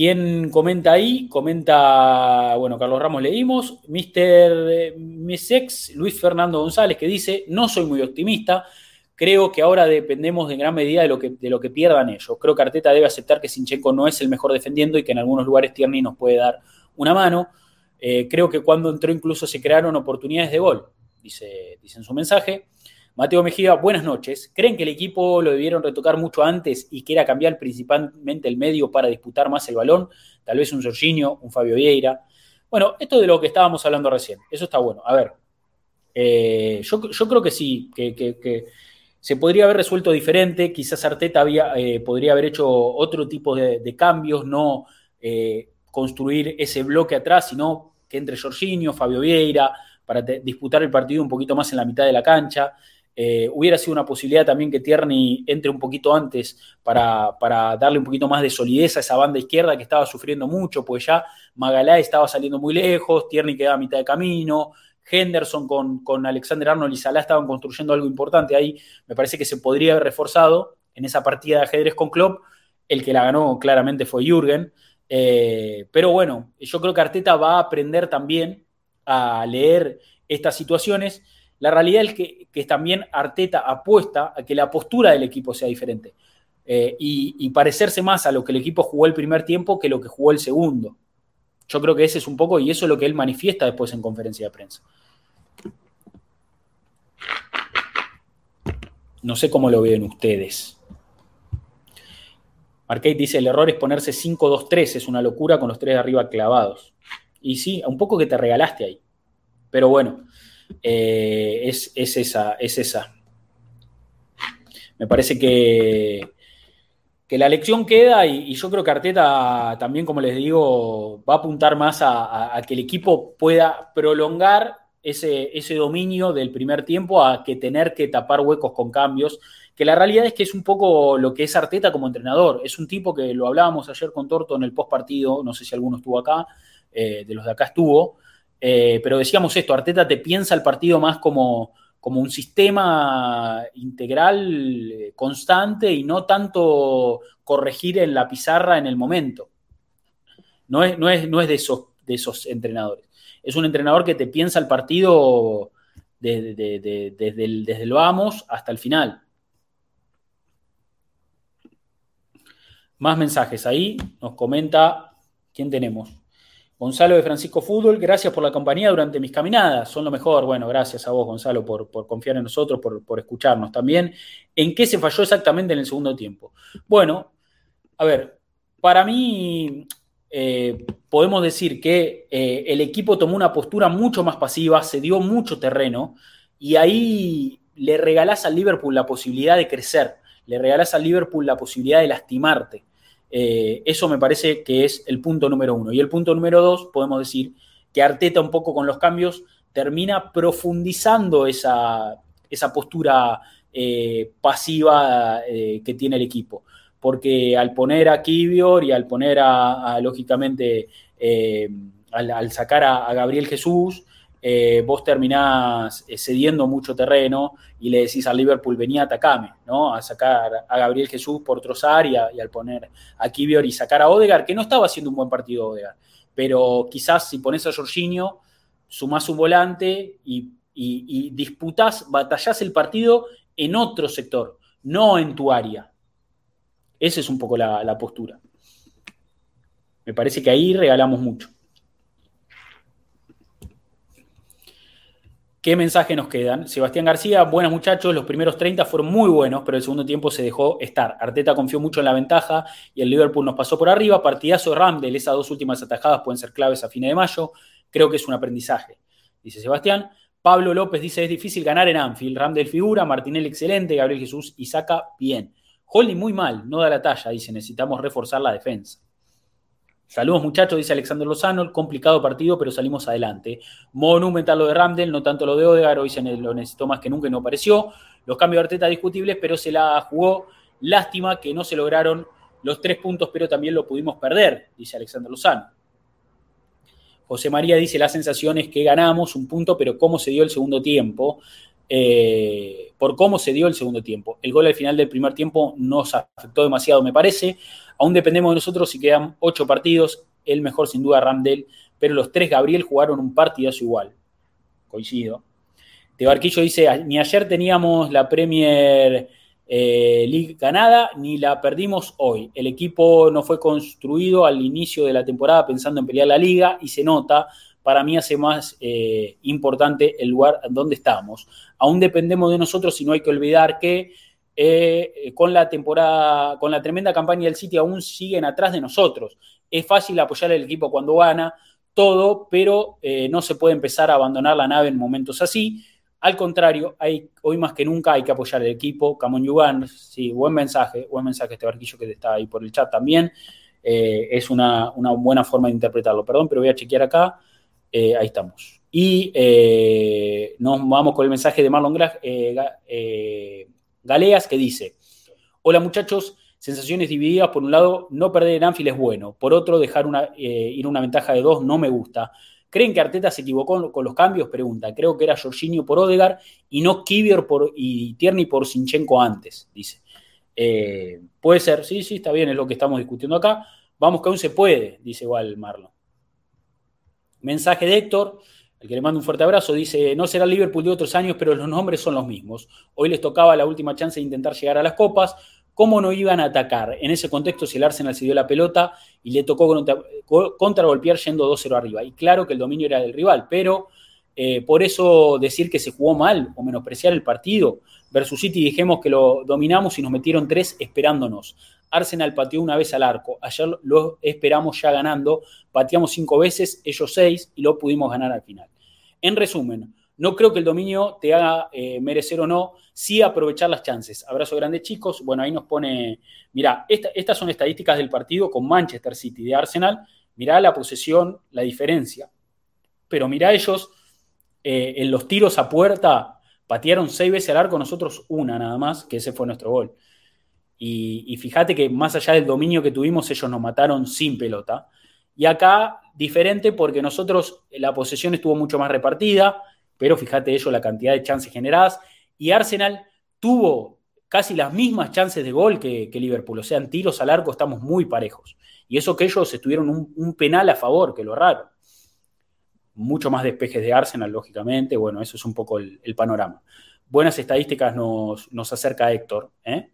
¿Quién comenta ahí? Comenta, bueno, Carlos Ramos leímos, Mr. Eh, Misex, Luis Fernando González, que dice, no soy muy optimista, creo que ahora dependemos en gran medida de lo que, de lo que pierdan ellos. Creo que Arteta debe aceptar que Sinchenko no es el mejor defendiendo y que en algunos lugares Tierney nos puede dar una mano. Eh, creo que cuando entró incluso se crearon oportunidades de gol, dice, dice en su mensaje. Mateo Mejía, buenas noches. ¿Creen que el equipo lo debieron retocar mucho antes y que era cambiar principalmente el medio para disputar más el balón? Tal vez un Jorginho, un Fabio Vieira. Bueno, esto de lo que estábamos hablando recién, eso está bueno. A ver, eh, yo, creo que sí, que, se podría haber resuelto diferente. Quizás Arteta había, eh, podría haber hecho otro tipo de, cambios, no eh, construir ese bloque atrás, sino que entre Jorginho, Fabio Vieira, para disputar el partido un poquito más en la mitad de la cancha. Eh, hubiera sido una posibilidad también que Tierney entre un poquito antes para, darle un poquito más de solidez a esa banda izquierda que estaba sufriendo mucho, pues ya Magalá estaba saliendo muy lejos, Tierney quedaba a mitad de camino, Henderson con, con Alexander Arnold y Salah estaban construyendo algo importante ahí. Me parece que se podría haber reforzado en esa partida de ajedrez con Klopp. El que la ganó claramente fue Jürgen. Eh, pero bueno, yo creo que Arteta va a aprender también a leer estas situaciones la realidad es que, que también Arteta apuesta a que la postura del equipo sea diferente eh, y, parecerse más a lo que el equipo jugó el primer tiempo que lo que jugó el segundo. Yo creo que ese es un poco, y eso es lo que él manifiesta después en conferencia de prensa. No sé cómo lo ven ustedes. Arcade dice, el error es ponerse 5-2-3, es una locura con los tres arriba clavados. Y sí, un poco que te regalaste ahí. Pero bueno, eh, es, es, esa, es esa. Me parece que, que la lección queda y, yo creo que Arteta también, como les digo, va a apuntar más a que el equipo pueda prolongar ese, ese, dominio del primer tiempo a que tener que tapar huecos con cambios, que la realidad es que es un poco lo que es Arteta como entrenador. Es un tipo que lo hablábamos ayer con Torto en el post partido, no sé si alguno estuvo acá, eh, de los de acá estuvo, eh, pero decíamos esto, Arteta te piensa el partido más como, como un sistema integral eh, constante y no tanto corregir en la pizarra en el momento. No es, no es, no es de, esos, de esos entrenadores es un entrenador que te piensa el partido desde, desde, desde, desde el vamos hasta el final. Más mensajes ahí, nos comenta, ¿quién tenemos? Gonzalo de Francisco Fútbol, gracias por la compañía durante mis caminadas, son lo mejor. Bueno, gracias a vos, Gonzalo, por, confiar en nosotros, por, por, escucharnos también. ¿En qué se falló exactamente en el segundo tiempo? Bueno, a ver, para mí eh, podemos decir que eh, el equipo tomó una postura mucho más pasiva, se dio mucho terreno y ahí le regalás al Liverpool la posibilidad de crecer, le regalás al Liverpool la posibilidad de lastimarte. Eh, eso me parece que es el punto número uno. Y el punto número dos, podemos decir que Arteta un poco con los cambios termina profundizando esa, esa postura eh, pasiva eh, que tiene el equipo porque al poner a Kivior y al poner a, lógicamente, al, sacar a Gabriel Jesús, eh, vos terminás eh, cediendo mucho terreno y le decís al Liverpool, venía, atacame, ¿no? A sacar a Gabriel Jesús por trozar y, a, y al poner a Kivior y sacar a Odegar, que no estaba haciendo un buen partido Odegar, pero quizás si pones a Jorginho, sumás un volante y, y, y disputás, batallás el partido en otro sector, no en tu área. Esa es un poco la, postura. Me parece que ahí regalamos mucho. ¿Qué mensaje nos quedan? Sebastián García, buenos muchachos, los primeros 30 fueron muy buenos, pero el segundo tiempo se dejó estar. Arteta confió mucho en la ventaja y el Liverpool nos pasó por arriba. Partidazo de Ramdel, esas dos últimas atajadas pueden ser claves a fines de mayo. Creo que es un aprendizaje, dice Sebastián. Pablo López dice, es difícil ganar en Anfield. Ramdel figura, Martinelli excelente, Gabriel Jesús y saca bien. Holding muy mal, no da la talla, dice, necesitamos reforzar la defensa. Saludos muchachos, dice Alexander Lozano, complicado partido, pero salimos adelante. Monumental lo de Ramdel, no tanto lo de Odegar, hoy se lo necesitó más que nunca y no apareció. Los cambios de Arteta discutibles, pero se la jugó. Lástima que no se lograron los tres puntos, pero también lo pudimos perder, dice Alexander Lozano. José María dice, la sensación es que ganamos un punto, pero cómo se dio el segundo tiempo eh, por cómo se dio el segundo tiempo. El gol al final del primer tiempo nos afectó demasiado, me parece. Aún dependemos de nosotros si quedan ocho partidos. El mejor, sin duda, Ramdel, pero los tres Gabriel jugaron un partidazo igual. Coincido. De Barquillo dice: ni ayer teníamos la Premier eh, League ganada, ni la perdimos hoy. El equipo no fue construido al inicio de la temporada pensando en pelear la liga y se nota para mí hace más eh, importante el lugar donde estamos. Aún dependemos de nosotros y no hay que olvidar que eh, con la temporada, con la tremenda campaña del City aún siguen atrás de nosotros. Es fácil apoyar al equipo cuando gana, todo, pero eh, no se puede empezar a abandonar la nave en momentos así. Al contrario, hay, hoy más que nunca hay que apoyar al equipo. Camón Yugan, sí, buen mensaje, buen mensaje este barquillo que está ahí por el chat también. Eh, es una, buena forma de interpretarlo. Perdón, pero voy a chequear acá. Eh, ahí estamos. Y eh, nos vamos con el mensaje de Marlon eh, Galeas que dice, hola muchachos, sensaciones divididas, por un lado, no perder en Anfield es bueno, por otro, dejar una, ir una ventaja de dos no me gusta. ¿Creen que Arteta se equivocó con los cambios? Pregunta. Creo que era Jorginho por Odegar y no Kivior por, y Tierney por Sinchenko antes, dice. puede ser, sí, sí, está bien, es lo que estamos discutiendo acá. Vamos que aún se puede, dice igual Marlon. Mensaje de Héctor. al que le mando un fuerte abrazo, dice, no será el Liverpool de otros años, pero los nombres son los mismos. Hoy les tocaba la última chance de intentar llegar a las copas. ¿Cómo no iban a atacar? En ese contexto, si el Arsenal se dio la pelota y le tocó contragolpear yendo 2-0 arriba. Y claro que el dominio era del rival, pero eh, por eso decir que se jugó mal o menospreciar el partido versus City, dijimos que lo dominamos y nos metieron tres esperándonos. Arsenal pateó una vez al arco. Ayer lo esperamos ya ganando. Pateamos cinco veces, ellos seis, y lo pudimos ganar al final. En resumen, no creo que el dominio te haga eh, merecer o no, sí aprovechar las chances. Abrazo grande, chicos. Bueno, ahí nos pone. Mirá, estas son estadísticas del partido con Manchester City de Arsenal. Mirá la posesión, la diferencia. Pero mirá ellos eh, en los tiros a puerta. Patearon seis veces al arco, nosotros una nada más, que ese fue nuestro gol. Y, fíjate que más allá del dominio que tuvimos, ellos nos mataron sin pelota. Y acá, diferente porque nosotros la posesión estuvo mucho más repartida, pero fíjate ellos la cantidad de chances generadas. Y Arsenal tuvo casi las mismas chances de gol que, Liverpool. O sea, en tiros al arco estamos muy parejos. Y eso que ellos estuvieron un, penal a favor, que lo raro. Mucho más despejes de Arsenal, lógicamente. Bueno, eso es un poco el, panorama. Buenas estadísticas nos, nos acerca Héctor. ¿eh?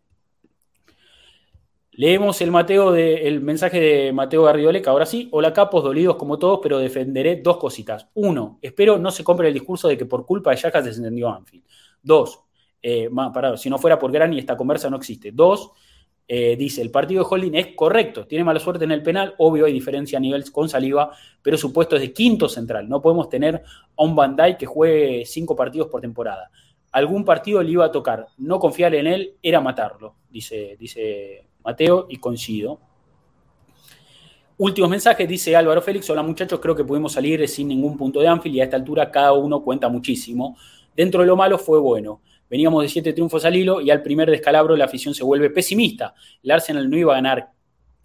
Leemos el, Mateo de, el mensaje de Mateo Garridoleca. Ahora sí, hola capos, dolidos como todos, pero defenderé dos cositas. Uno, espero no se compre el discurso de que por culpa de Yajas descendió Anfield. Dos, eh, si no fuera por Grani esta conversa no existe. Dos, eh, dice, el partido de Holding es correcto, tiene mala suerte en el penal, obvio hay diferencia a nivel con Saliva, pero su puesto es de quinto central. No podemos tener a un Bandai que juegue cinco partidos por temporada. Algún partido le iba a tocar, no confiar en él era matarlo, dice, dice Mateo, y coincido. Últimos mensajes, dice Álvaro Félix. Hola muchachos, creo que pudimos salir sin ningún punto de Anfield y a esta altura cada uno cuenta muchísimo. Dentro de lo malo fue bueno. Veníamos de siete triunfos al hilo y al primer descalabro la afición se vuelve pesimista. El Arsenal no iba a ganar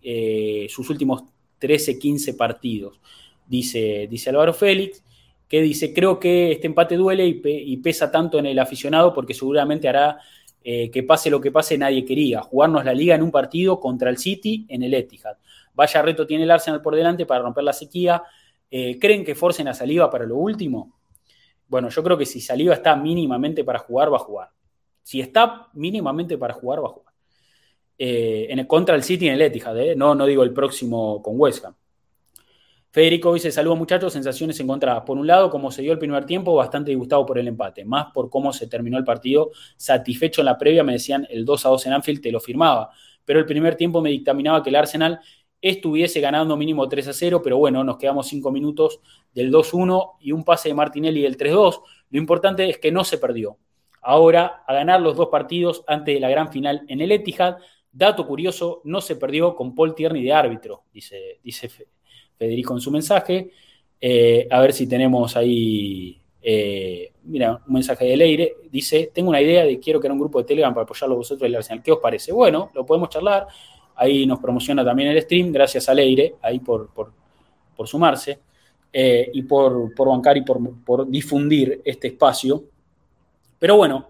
eh, sus últimos 13, 15 partidos, dice, dice Álvaro Félix, que dice, creo que este empate duele y pesa tanto en el aficionado porque seguramente hará eh, que pase lo que pase, nadie quería. Jugarnos la liga en un partido contra el City en el Etihad. Vaya reto tiene el Arsenal por delante para romper la sequía. Eh, ¿Creen que forcen a Saliva para lo último? Bueno, yo creo que si Saliva está mínimamente para jugar, va a jugar. Si está mínimamente para jugar, va a jugar. Eh, en el, contra el City en el Etihad, no, no digo el próximo con West Ham. Federico dice, saludos muchachos, sensaciones encontradas. Por un lado, como se dio el primer tiempo, bastante disgustado por el empate, más por cómo se terminó el partido, satisfecho en la previa, me decían el 2 a 2 en Anfield, te lo firmaba, pero el primer tiempo me dictaminaba que el Arsenal estuviese ganando mínimo 3 a 0, pero bueno, nos quedamos 5 minutos del 2-1 y un pase de Martinelli del 3-2. Lo importante es que no se perdió. Ahora, a ganar los dos partidos antes de la gran final en el Etihad, dato curioso, no se perdió con Paul Tierney de árbitro, dice, dice Federico en su mensaje. Eh, a ver si tenemos ahí, eh, mira, un mensaje de Leire. Dice, tengo una idea de quiero crear un grupo de Telegram para apoyarlo vosotros el Arsenal. ¿Qué os parece? Bueno, lo podemos charlar. Ahí nos promociona también el stream. Gracias a Leire, ahí por, por, sumarse. Eh, y por, por, bancar y por, por difundir este espacio. Pero bueno,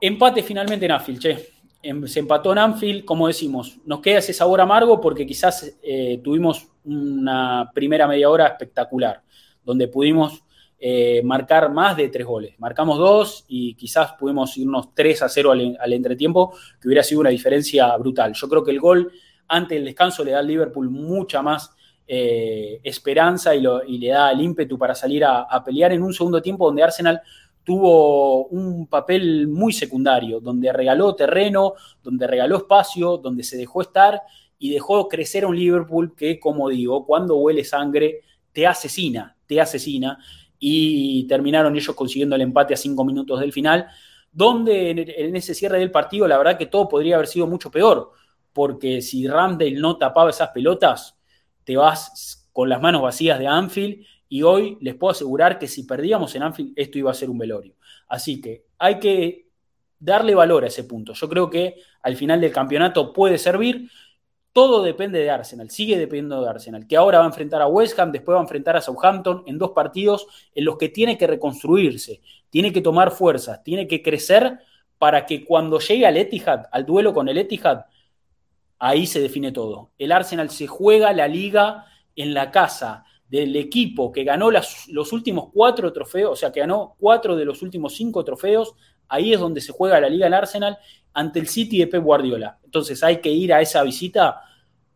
empate finalmente en Afil, che. Em, se empató en Anfield, como decimos, nos queda ese sabor amargo porque quizás eh, tuvimos una primera media hora espectacular, donde pudimos eh, marcar más de tres goles. Marcamos dos y quizás pudimos irnos 3 a 0 al, entretiempo, que hubiera sido una diferencia brutal. Yo creo que el gol antes del descanso le da al Liverpool mucha más eh, esperanza y, le da el ímpetu para salir a pelear en un segundo tiempo donde Arsenal tuvo un papel muy secundario, donde regaló terreno, donde regaló espacio, donde se dejó estar y dejó crecer a un Liverpool que, como digo, cuando huele sangre, te asesina, te asesina. Y terminaron ellos consiguiendo el empate a cinco minutos del final, donde en ese cierre del partido, la verdad que todo podría haber sido mucho peor, porque si Ramdale no tapaba esas pelotas, te vas con las manos vacías de Anfield y hoy les puedo asegurar que si perdíamos en Anfield, esto iba a ser un velorio. Así que hay que darle valor a ese punto. Yo creo que al final del campeonato puede servir. Todo depende de Arsenal, sigue dependiendo de Arsenal, que ahora va a enfrentar a West Ham, después va a enfrentar a Southampton en dos partidos en los que tiene que reconstruirse, tiene que tomar fuerzas, tiene que crecer para que cuando llegue al Etihad, al duelo con el Etihad, ahí se define todo. El Arsenal se juega la liga en la casa del equipo que ganó los últimos cuatro trofeos, o sea, que ganó cuatro de los últimos cinco trofeos, ahí es donde se juega la liga en Arsenal ante el City de Pep Guardiola. Entonces hay que ir a esa visita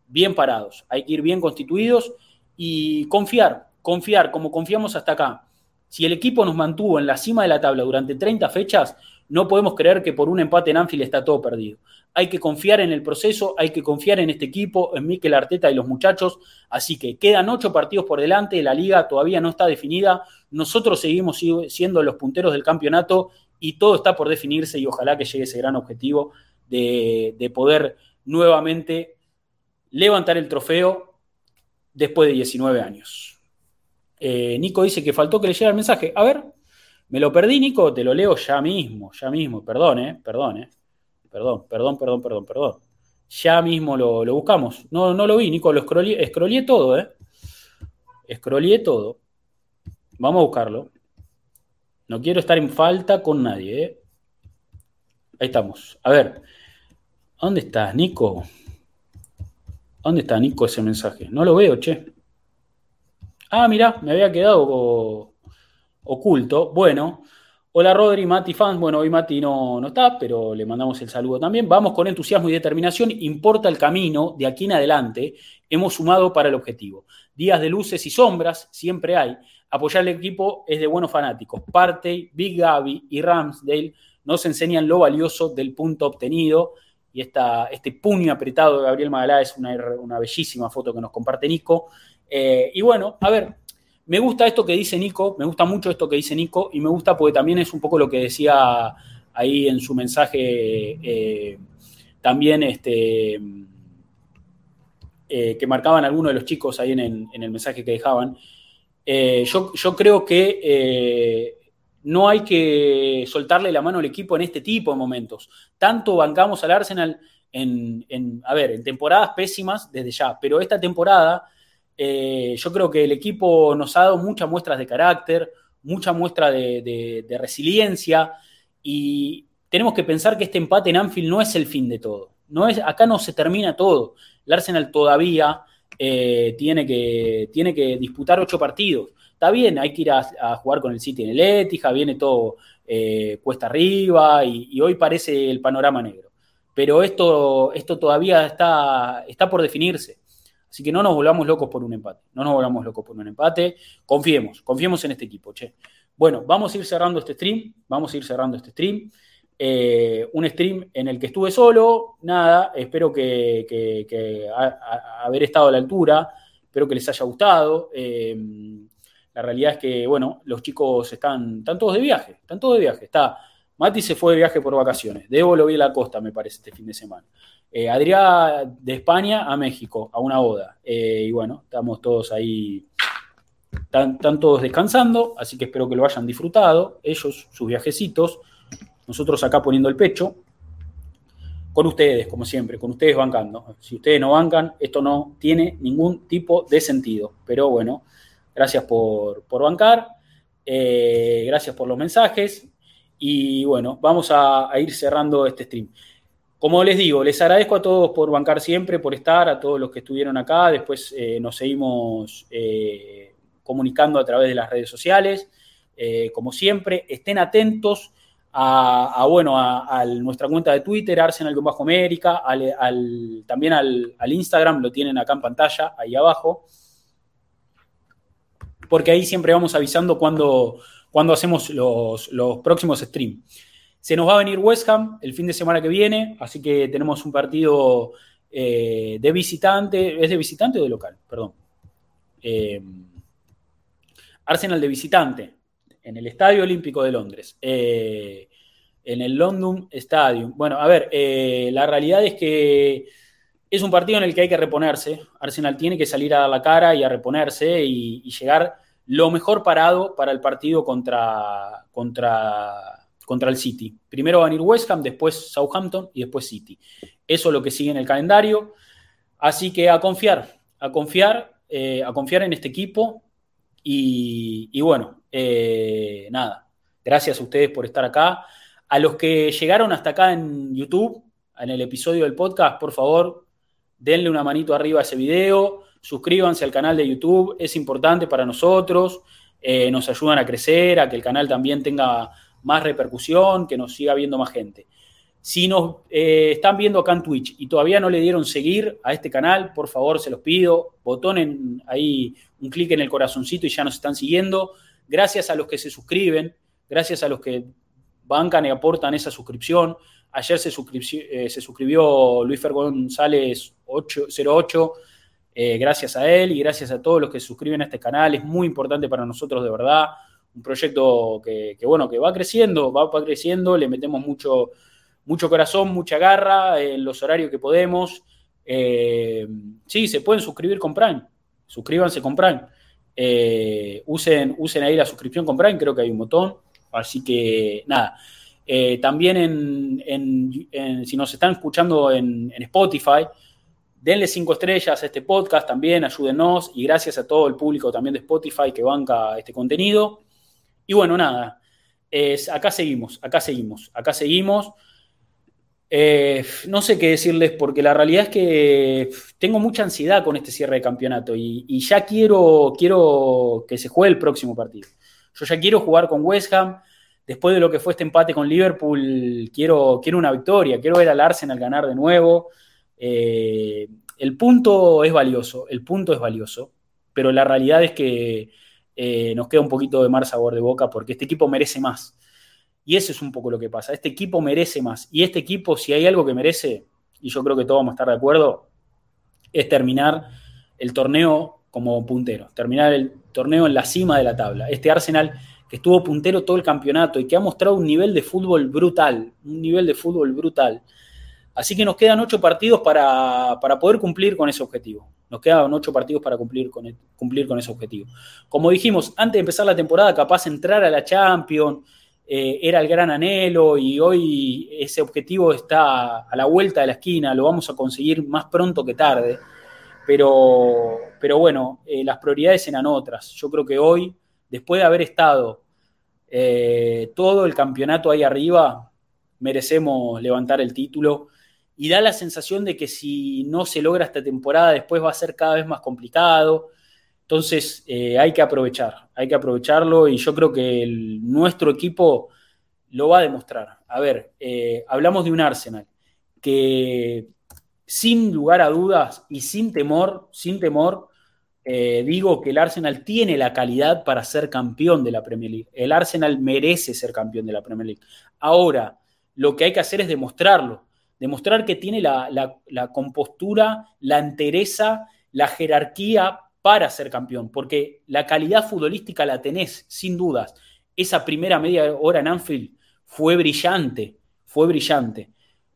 bien parados, hay que ir bien constituidos y confiar, confiar como confiamos hasta acá. Si el equipo nos mantuvo en la cima de la tabla durante 30 fechas, no podemos creer que por un empate en Anfield está todo perdido. Hay que confiar en el proceso, hay que confiar en este equipo, en Mikel Arteta y los muchachos. Así que quedan ocho partidos por delante, la liga todavía no está definida. Nosotros seguimos siendo los punteros del campeonato y todo está por definirse y ojalá que llegue ese gran objetivo de, de poder nuevamente levantar el trofeo después de 19 años. Eh, Nico dice que faltó que le llegue el mensaje. A ver, me lo perdí, Nico, te lo leo ya mismo, ya mismo. Perdón, eh, perdón, eh. Perdón, perdón, perdón, perdón, perdón. Ya mismo lo, buscamos. No, no lo vi, Nico, lo escroleé, todo, ¿eh? Todo. Vamos a buscarlo. No quiero estar en falta con nadie, ¿eh? Ahí estamos. A ver. ¿Dónde estás, Nico? ¿Dónde está, Nico, ese mensaje? No lo veo, che. Ah, mira, me había quedado oculto. Bueno, hola Rodri, Mati fans. Bueno, hoy Mati no, no está, pero le mandamos el saludo también. Vamos con entusiasmo y determinación. Importa el camino, de aquí en adelante hemos sumado para el objetivo. Días de luces y sombras siempre hay. Apoyar al equipo es de buenos fanáticos. Partey, Big Gaby y Ramsdale nos enseñan lo valioso del punto obtenido. Y esta, este puño apretado de Gabriel Magalá es una, una bellísima foto que nos comparte Nico. Eh, y bueno, a ver, me gusta esto que dice Nico, me gusta mucho esto que dice Nico y me gusta porque también es un poco lo que decía ahí en su mensaje eh, también este, eh, que marcaban algunos de los chicos ahí en, el mensaje que dejaban. yo, yo, creo que no hay que soltarle la mano al equipo en este tipo de momentos. Tanto bancamos al Arsenal en, en a ver, en temporadas pésimas desde ya, pero esta temporada eh, yo creo que el equipo nos ha dado muchas muestras de carácter, mucha muestra de, resiliencia y tenemos que pensar que este empate en Anfield no es el fin de todo. No es, acá no se termina todo. El Arsenal todavía eh, tiene, que, tiene que disputar ocho partidos. Está bien, hay que ir a, jugar con el City en el Etihad, viene todo eh, cuesta arriba y, hoy parece el panorama negro. Pero esto, esto todavía está, está por definirse. Así que no nos volvamos locos por un empate. No nos volvamos locos por un empate. Confiemos, confiemos en este equipo, che. Bueno, vamos a ir cerrando este stream. Vamos a ir cerrando este stream. Eh, un stream en el que estuve solo. Nada, espero que, haber estado a la altura. Espero que les haya gustado. Eh, la realidad es que, bueno, los chicos están, están todos de viaje. Están todos de viaje. Está, Mati se fue de viaje por vacaciones. Debo lo vi a la costa, me parece, este fin de semana. Eh, Adrián de España a México, a una boda. Eh, y bueno, estamos todos ahí, están, todos descansando, así que espero que lo hayan disfrutado, ellos, sus viajecitos, nosotros acá poniendo el pecho, con ustedes, como siempre, con ustedes bancando. Si ustedes no bancan, esto no tiene ningún tipo de sentido. Pero bueno, gracias por, bancar, eh, gracias por los mensajes y bueno, vamos a ir cerrando este stream. Como les digo, les agradezco a todos por bancar siempre, por estar, a todos los que estuvieron acá. Después eh, nos seguimos eh, comunicando a través de las redes sociales. Eh, como siempre, estén atentos a, bueno, a, nuestra cuenta de Twitter, Arsenal-América, al, también al, Instagram, lo tienen acá en pantalla, ahí abajo, porque ahí siempre vamos avisando cuando, cuando hacemos los, los próximos streams. Se nos va a venir West Ham el fin de semana que viene, así que tenemos un partido eh, de visitante. ¿Es de visitante o de local? Perdón. Eh, Arsenal de visitante en el Estadio Olímpico de Londres. Eh, en el London Stadium. Bueno, a ver, la realidad es que es un partido en el que hay que reponerse. Arsenal tiene que salir a dar la cara y a reponerse y, y llegar lo mejor parado para el partido contra, contra contra el City. Primero va a venir West Ham, después Southampton y después City. Eso es lo que sigue en el calendario. Así que a confiar, a confiar, eh, a confiar en este equipo. Y, bueno, eh, nada. Gracias a ustedes por estar acá. A los que llegaron hasta acá en YouTube, en el episodio del podcast, por favor, denle una manito arriba a ese video. suscríbanse al canal de YouTube, es importante para nosotros, eh, nos ayudan a crecer, a que el canal también tenga más repercusión, que nos siga viendo más gente. Si nos eh, están viendo acá en Twitch y todavía no le dieron seguir a este canal, por favor, se los pido, botonen ahí un clic en el corazoncito y ya nos están siguiendo. Gracias a los que se suscriben, gracias a los que bancan y aportan esa suscripción. Ayer se, eh, se suscribió Luis Fer González 08, eh, gracias a él y gracias a todos los que se suscriben a este canal. Es muy importante para nosotros, de verdad. Un proyecto que, bueno, que va creciendo, va, creciendo, le metemos mucho, mucho corazón, mucha garra en los horarios que podemos. Eh, sí, se pueden suscribir con Prime. Suscríbanse con Prime. usen, usen ahí la suscripción con Prime, creo que hay un botón. Así que nada. Eh, también en, si nos están escuchando en, Spotify, denle cinco estrellas a este podcast también, ayúdenos y gracias a todo el público también de Spotify que banca este contenido. Y bueno, nada, acá seguimos, acá seguimos, acá seguimos. Eh, no sé qué decirles porque la realidad es que tengo mucha ansiedad con este cierre de campeonato y, y ya quiero, quiero que se juegue el próximo partido. Yo ya quiero jugar con West Ham después de lo que fue este empate con Liverpool, quiero, quiero una victoria, quiero ver al Arsenal ganar de nuevo. Eh, el punto es valioso, el punto es valioso, pero la realidad es que eh, nos queda un poquito de mar sabor de boca porque este equipo merece más. Y eso es un poco lo que pasa. Este equipo merece más. Y este equipo, si hay algo que merece, y yo creo que todos vamos a estar de acuerdo, es terminar el torneo como puntero, terminar el torneo en la cima de la tabla. Este Arsenal que estuvo puntero todo el campeonato y que ha mostrado un nivel de fútbol brutal, un nivel de fútbol brutal. Así que nos quedan ocho partidos para, poder cumplir con ese objetivo. Nos quedan ocho partidos para cumplir con, cumplir con ese objetivo. Como dijimos, antes de empezar la temporada, capaz entrar a la Champions eh, era el gran anhelo y hoy ese objetivo está a la vuelta de la esquina, lo vamos a conseguir más pronto que tarde. Pero, pero bueno, eh, las prioridades eran otras. Yo creo que hoy después de haber estado eh, todo el campeonato ahí arriba, merecemos levantar el título. Y da la sensación de que si no se logra esta temporada, después va a ser cada vez más complicado. Entonces eh, hay que aprovechar, hay que aprovecharlo y yo creo que nuestro equipo lo va a demostrar. A ver, eh, hablamos de un Arsenal que sin lugar a dudas y sin temor, sin temor, eh, digo que el Arsenal tiene la calidad para ser campeón de la Premier League. El Arsenal merece ser campeón de la Premier League. Ahora, lo que hay que hacer es demostrarlo. Demostrar que tiene la, compostura, la entereza, la jerarquía para ser campeón. Porque la calidad futbolística la tenés, sin dudas. Esa primera media hora en Anfield fue brillante, fue brillante.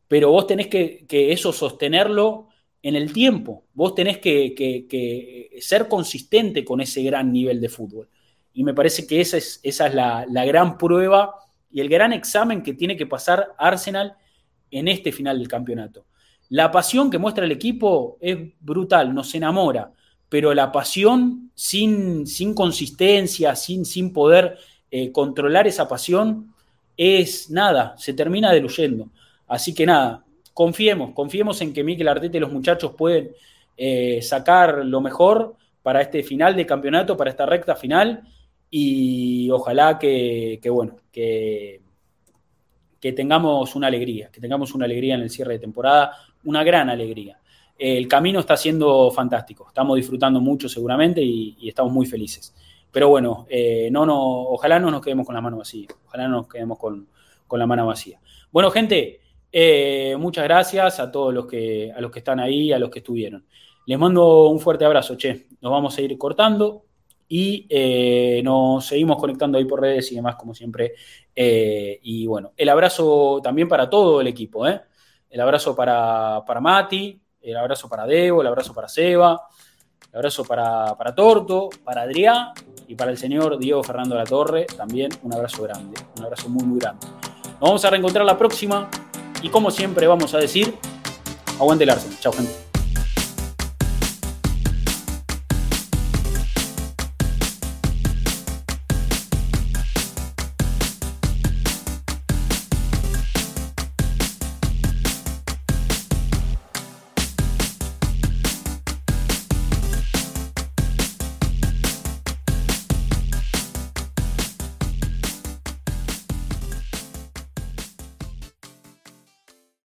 Pero vos tenés que, que eso sostenerlo en el tiempo. Vos tenés que, ser consistente con ese gran nivel de fútbol. Y me parece que esa es, esa es la, gran prueba y el gran examen que tiene que pasar Arsenal en este final del campeonato. La pasión que muestra el equipo es brutal, nos enamora, pero la pasión sin, sin consistencia, sin, sin poder eh, controlar esa pasión, es nada, se termina diluyendo. Así que nada, confiemos, confiemos en que Mikel Arteta y los muchachos pueden eh, sacar lo mejor para este final de campeonato, para esta recta final, y ojalá que, bueno, que, que tengamos una alegría, que tengamos una alegría en el cierre de temporada, una gran alegría. El camino está siendo fantástico, estamos disfrutando mucho seguramente y, estamos muy felices. Pero bueno, eh, no, no, ojalá no nos quedemos con la mano vacía, ojalá no nos quedemos con, con la mano vacía. Bueno, gente, eh, muchas gracias a todos los que, a los que están ahí, a los que estuvieron. Les mando un fuerte abrazo, che. Nos vamos a ir cortando y eh, nos seguimos conectando ahí por redes y demás, como siempre. Eh, y bueno, el abrazo también para todo el equipo, El abrazo para, para Mati, el abrazo para Debo, el abrazo para Seba, el abrazo para, para Torto, para Adrián y para el señor Diego Fernando de la Torre, también un abrazo grande, un abrazo muy, muy grande. Nos vamos a reencontrar la próxima. Y como siempre vamos a decir, aguante el Arsenal. Chao, gente.